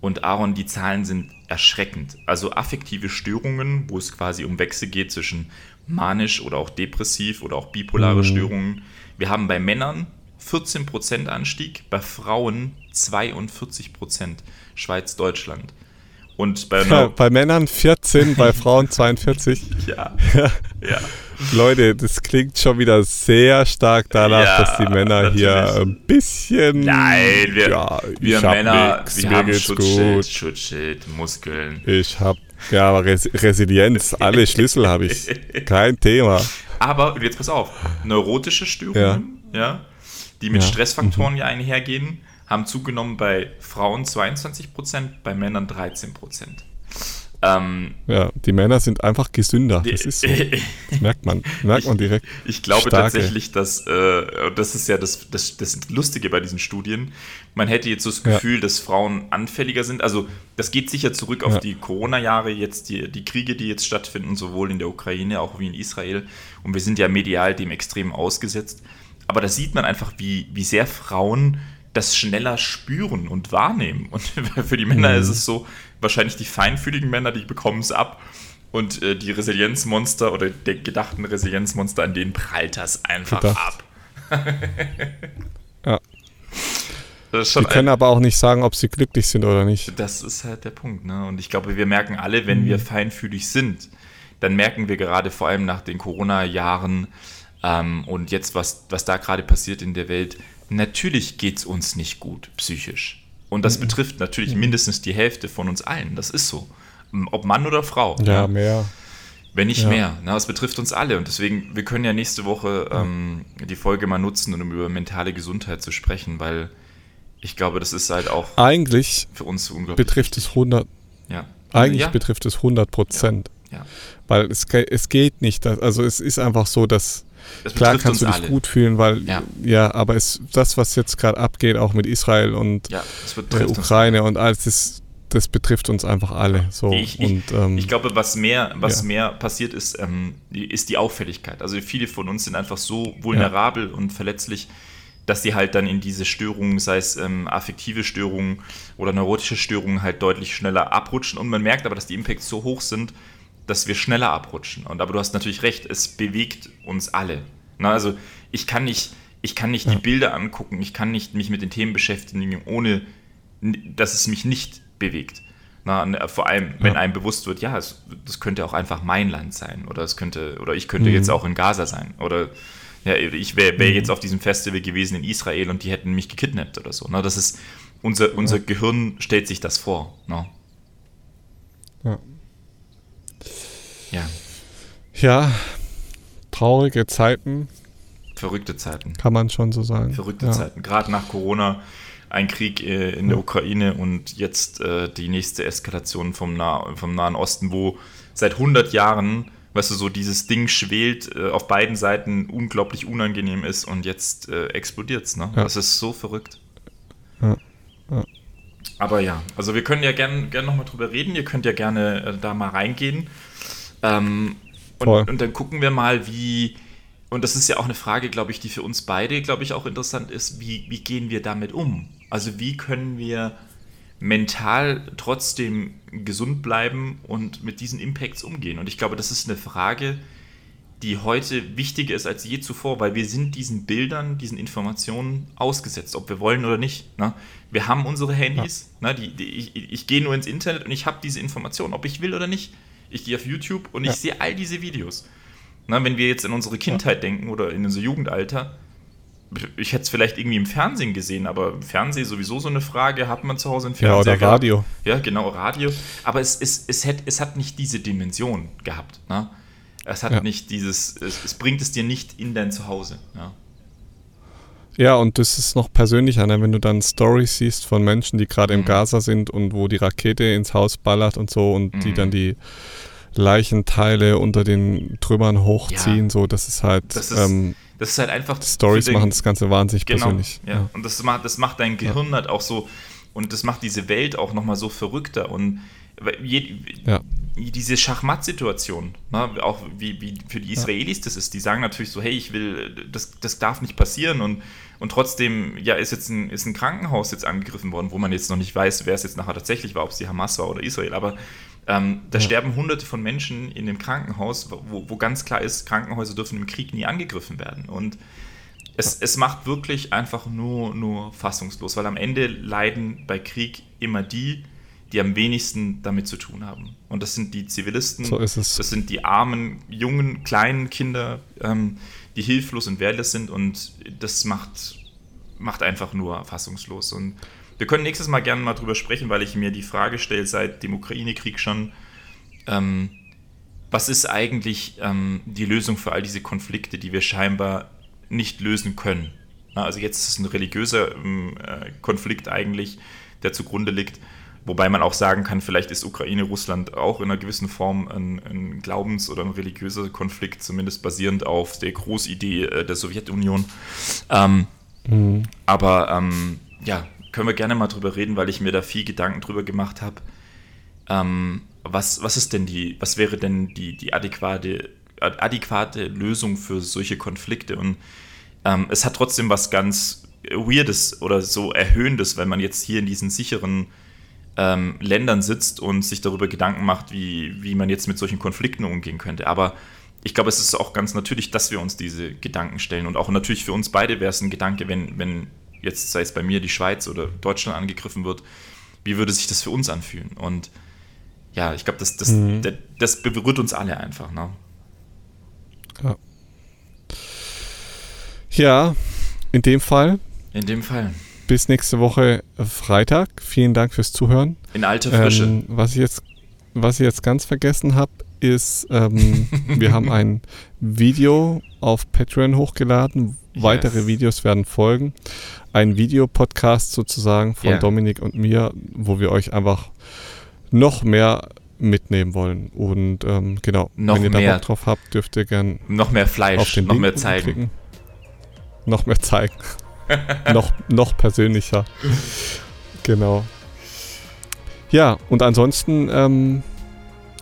Und Aaron, die Zahlen sind erschreckend. Also affektive Störungen, wo es quasi um Wechsel geht zwischen manisch oder auch depressiv oder auch bipolare Mhm. Störungen. Wir haben bei Männern 14% Anstieg, bei Frauen 42%. Schweiz, Deutschland. Und bei Ja, bei Männern 14, bei Frauen 42. ja, ja, Leute, das klingt schon wieder sehr stark danach, Ja, dass die Männer hier natürlich. ein bisschen. Nein, wir, ja, wir Männer, nix, wir haben Schutzschild, gut. Schutzschild, Muskeln. Ich hab, ja, aber Res Resilienz, alle Schlüssel habe ich. Kein Thema. Aber jetzt pass auf, neurotische Störungen, ja, die mit Ja. Stressfaktoren ja einhergehen, haben zugenommen bei Frauen 22%, bei Männern 13%. Ähm, ja, die Männer sind einfach gesünder. Das ist so. Das merkt man, merkt man direkt. Ich, ich glaube Starke. tatsächlich, dass, äh, das ist ja das, das, das Lustige bei diesen Studien, man hätte jetzt so das Gefühl, ja. dass Frauen anfälliger sind. Also das geht sicher zurück auf ja. die Corona-Jahre, jetzt die, die Kriege, die jetzt stattfinden, sowohl in der Ukraine, auch wie in Israel. Und wir sind ja medial dem extrem ausgesetzt. Aber da sieht man einfach, wie, wie sehr Frauen das schneller spüren und wahrnehmen. Und für die Männer mhm. ist es so, wahrscheinlich die feinfühligen Männer, die bekommen es ab. Und äh, die Resilienzmonster oder der gedachten Resilienzmonster, an denen prallt das einfach Gedacht. ab. ja. die können aber auch nicht sagen, ob sie glücklich sind oder nicht. Das ist halt der Punkt. Ne? Und ich glaube, wir merken alle, wenn mhm. wir feinfühlig sind, dann merken wir gerade vor allem nach den Corona-Jahren ähm, und jetzt, was, was da gerade passiert in der Welt, natürlich geht es uns nicht gut psychisch. Und das mhm. betrifft natürlich mhm. mindestens die Hälfte von uns allen. Das ist so. Ob Mann oder Frau. Ja, ja. mehr. Wenn nicht ja. mehr. Na, das betrifft uns alle. Und deswegen, wir können ja nächste Woche ähm, die Folge mal nutzen, um über mentale Gesundheit zu sprechen, weil ich glaube, das ist halt auch eigentlich für uns unglaublich. Betrifft es 100. Ja. Eigentlich ja. betrifft es 100 Prozent. Ja. Weil es, es geht nicht. Also es ist einfach so, dass Klar kannst du dich alle. gut fühlen, weil ja, ja aber es, das, was jetzt gerade abgeht, auch mit Israel und ja, der Ukraine und alles, das, das betrifft uns einfach alle. So. Ich, und, ähm, ich glaube, was mehr, was ja. mehr passiert ist, ähm, ist die Auffälligkeit. Also viele von uns sind einfach so vulnerabel und verletzlich, dass die halt dann in diese Störungen, sei es ähm, affektive Störungen oder neurotische Störungen, halt deutlich schneller abrutschen. Und man merkt aber, dass die Impacts so hoch sind, dass wir schneller abrutschen. Und aber du hast natürlich recht, es bewegt uns alle. Na, also ich kann nicht, ich kann nicht ja. die Bilder angucken, ich kann nicht mich mit den Themen beschäftigen, ohne dass es mich nicht bewegt. Na, vor allem, wenn ja. einem bewusst wird, ja, es, das könnte auch einfach mein Land sein oder es könnte, oder ich könnte mhm. jetzt auch in Gaza sein oder ja, ich wäre wär mhm. jetzt auf diesem Festival gewesen in Israel und die hätten mich gekidnappt oder so. Na, das ist unser, unser ja. Gehirn stellt sich das vor. Na. Ja. Ja. Ja, traurige Zeiten. Verrückte Zeiten. Kann man schon so sagen. Verrückte ja. Zeiten. Gerade nach Corona ein Krieg äh, in der Ukraine und jetzt äh, die nächste Eskalation vom, nah vom Nahen Osten, wo seit 100 Jahren, weißt du, so dieses Ding schwelt, äh, auf beiden Seiten unglaublich unangenehm ist und jetzt äh, explodiert es. Ne? Ja. Das ist so verrückt. Ja. ja. Aber ja, also wir können ja gerne gern nochmal drüber reden. Ihr könnt ja gerne äh, da mal reingehen. Ähm, und, und, dann gucken wir mal, wie, und das ist ja auch eine Frage, glaube ich, die für uns beide, glaube ich, auch interessant ist, wie, wie gehen wir damit um? Also wie können wir mental trotzdem gesund bleiben und mit diesen Impacts umgehen? Und ich glaube, das ist eine Frage, die heute wichtiger ist als je zuvor, weil wir sind diesen Bildern, diesen Informationen ausgesetzt, ob wir wollen oder nicht. Ne? Wir haben unsere Handys, ja. ne? die, die, ich, ich gehe nur ins Internet und ich habe diese Informationen, ob ich will oder nicht ich gehe auf YouTube und ja. ich sehe all diese Videos. Na, wenn wir jetzt in unsere Kindheit ja. denken oder in unser Jugendalter, ich hätte es vielleicht irgendwie im Fernsehen gesehen, aber im Fernsehen sowieso so eine Frage, hat man zu Hause einen Fernseher? Ja, oder Radio. Ja, genau, Radio. Aber es, es, es, hat, es hat nicht diese Dimension gehabt. Ne? Es hat ja. nicht dieses, es, es, bringt es dir nicht in dein Zuhause. Ja. Ja, und das ist noch persönlicher, ne? wenn du dann Stories siehst von Menschen, die gerade mhm. im Gaza sind und wo die Rakete ins Haus ballert und so und mhm. die dann die Leichenteile unter den Trümmern hochziehen, ja. so, das ist halt. Das ist, ähm, das ist halt einfach. Stories den, machen das Ganze wahnsinnig genau, persönlich. Ja. ja. Und das macht, das macht dein Gehirn ja. halt auch so, und das macht diese Welt auch nochmal so verrückter. Und je, ja. diese Schachmatt-Situation, ne, auch wie, wie für die Israelis das ist, die sagen natürlich so, hey, ich will, das, das darf nicht passieren und, und trotzdem, ja, ist jetzt ein, ist ein Krankenhaus jetzt angegriffen worden, wo man jetzt noch nicht weiß, wer es jetzt nachher tatsächlich war, ob es die Hamas war oder Israel, aber ähm, da ja. sterben hunderte von Menschen in dem Krankenhaus, wo, wo ganz klar ist, Krankenhäuser dürfen im Krieg nie angegriffen werden und es, es macht wirklich einfach nur, nur fassungslos, weil am Ende leiden bei Krieg immer die, die am wenigsten damit zu tun haben. Und das sind die Zivilisten, so ist es. das sind die armen, jungen, kleinen Kinder, ähm, die hilflos und wehrlos sind und das macht, macht einfach nur fassungslos. Und wir können nächstes Mal gerne mal drüber sprechen, weil ich mir die Frage stelle, seit dem Ukraine-Krieg schon, ähm, was ist eigentlich ähm, die Lösung für all diese Konflikte, die wir scheinbar nicht lösen können? Also jetzt ist es ein religiöser ähm, äh, Konflikt eigentlich, der zugrunde liegt. Wobei man auch sagen kann, vielleicht ist Ukraine, Russland auch in einer gewissen Form ein, ein Glaubens- oder ein religiöser Konflikt, zumindest basierend auf der Großidee äh, der Sowjetunion. Ähm, mhm. Aber ähm, ja, können wir gerne mal drüber reden, weil ich mir da viel Gedanken drüber gemacht habe. Ähm, was, was ist denn die, was wäre denn die, die adäquate, adäquate Lösung für solche Konflikte? Und ähm, es hat trotzdem was ganz Weirdes oder so Erhöhendes, wenn man jetzt hier in diesen sicheren ähm, Ländern sitzt und sich darüber Gedanken macht, wie, wie man jetzt mit solchen Konflikten umgehen könnte. Aber ich glaube, es ist auch ganz natürlich, dass wir uns diese Gedanken stellen. Und auch natürlich für uns beide wäre es ein Gedanke, wenn, wenn jetzt sei es bei mir die Schweiz oder Deutschland angegriffen wird, wie würde sich das für uns anfühlen? Und ja, ich glaube, das, das, mhm. das, das, berührt uns alle einfach. Ne? Ja. ja, in dem Fall. In dem Fall. Bis nächste Woche Freitag. Vielen Dank fürs Zuhören. In alter Frische. Ähm, was, ich jetzt, was ich jetzt ganz vergessen habe, ist, ähm, wir haben ein Video auf Patreon hochgeladen. Yes. Weitere Videos werden folgen. Ein Videopodcast sozusagen von yeah. Dominik und mir, wo wir euch einfach noch mehr mitnehmen wollen. Und ähm, genau, noch wenn ihr mehr. da Bock drauf habt, dürft ihr gern noch mehr Fleisch, noch Link mehr zeigen. Klicken. Noch mehr zeigen. noch, noch persönlicher. genau. Ja, und ansonsten ähm,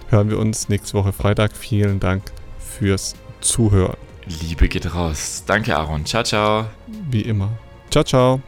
hören wir uns nächste Woche Freitag. Vielen Dank fürs Zuhören. Liebe geht raus. Danke, Aaron. Ciao, ciao. Wie immer. Ciao, ciao.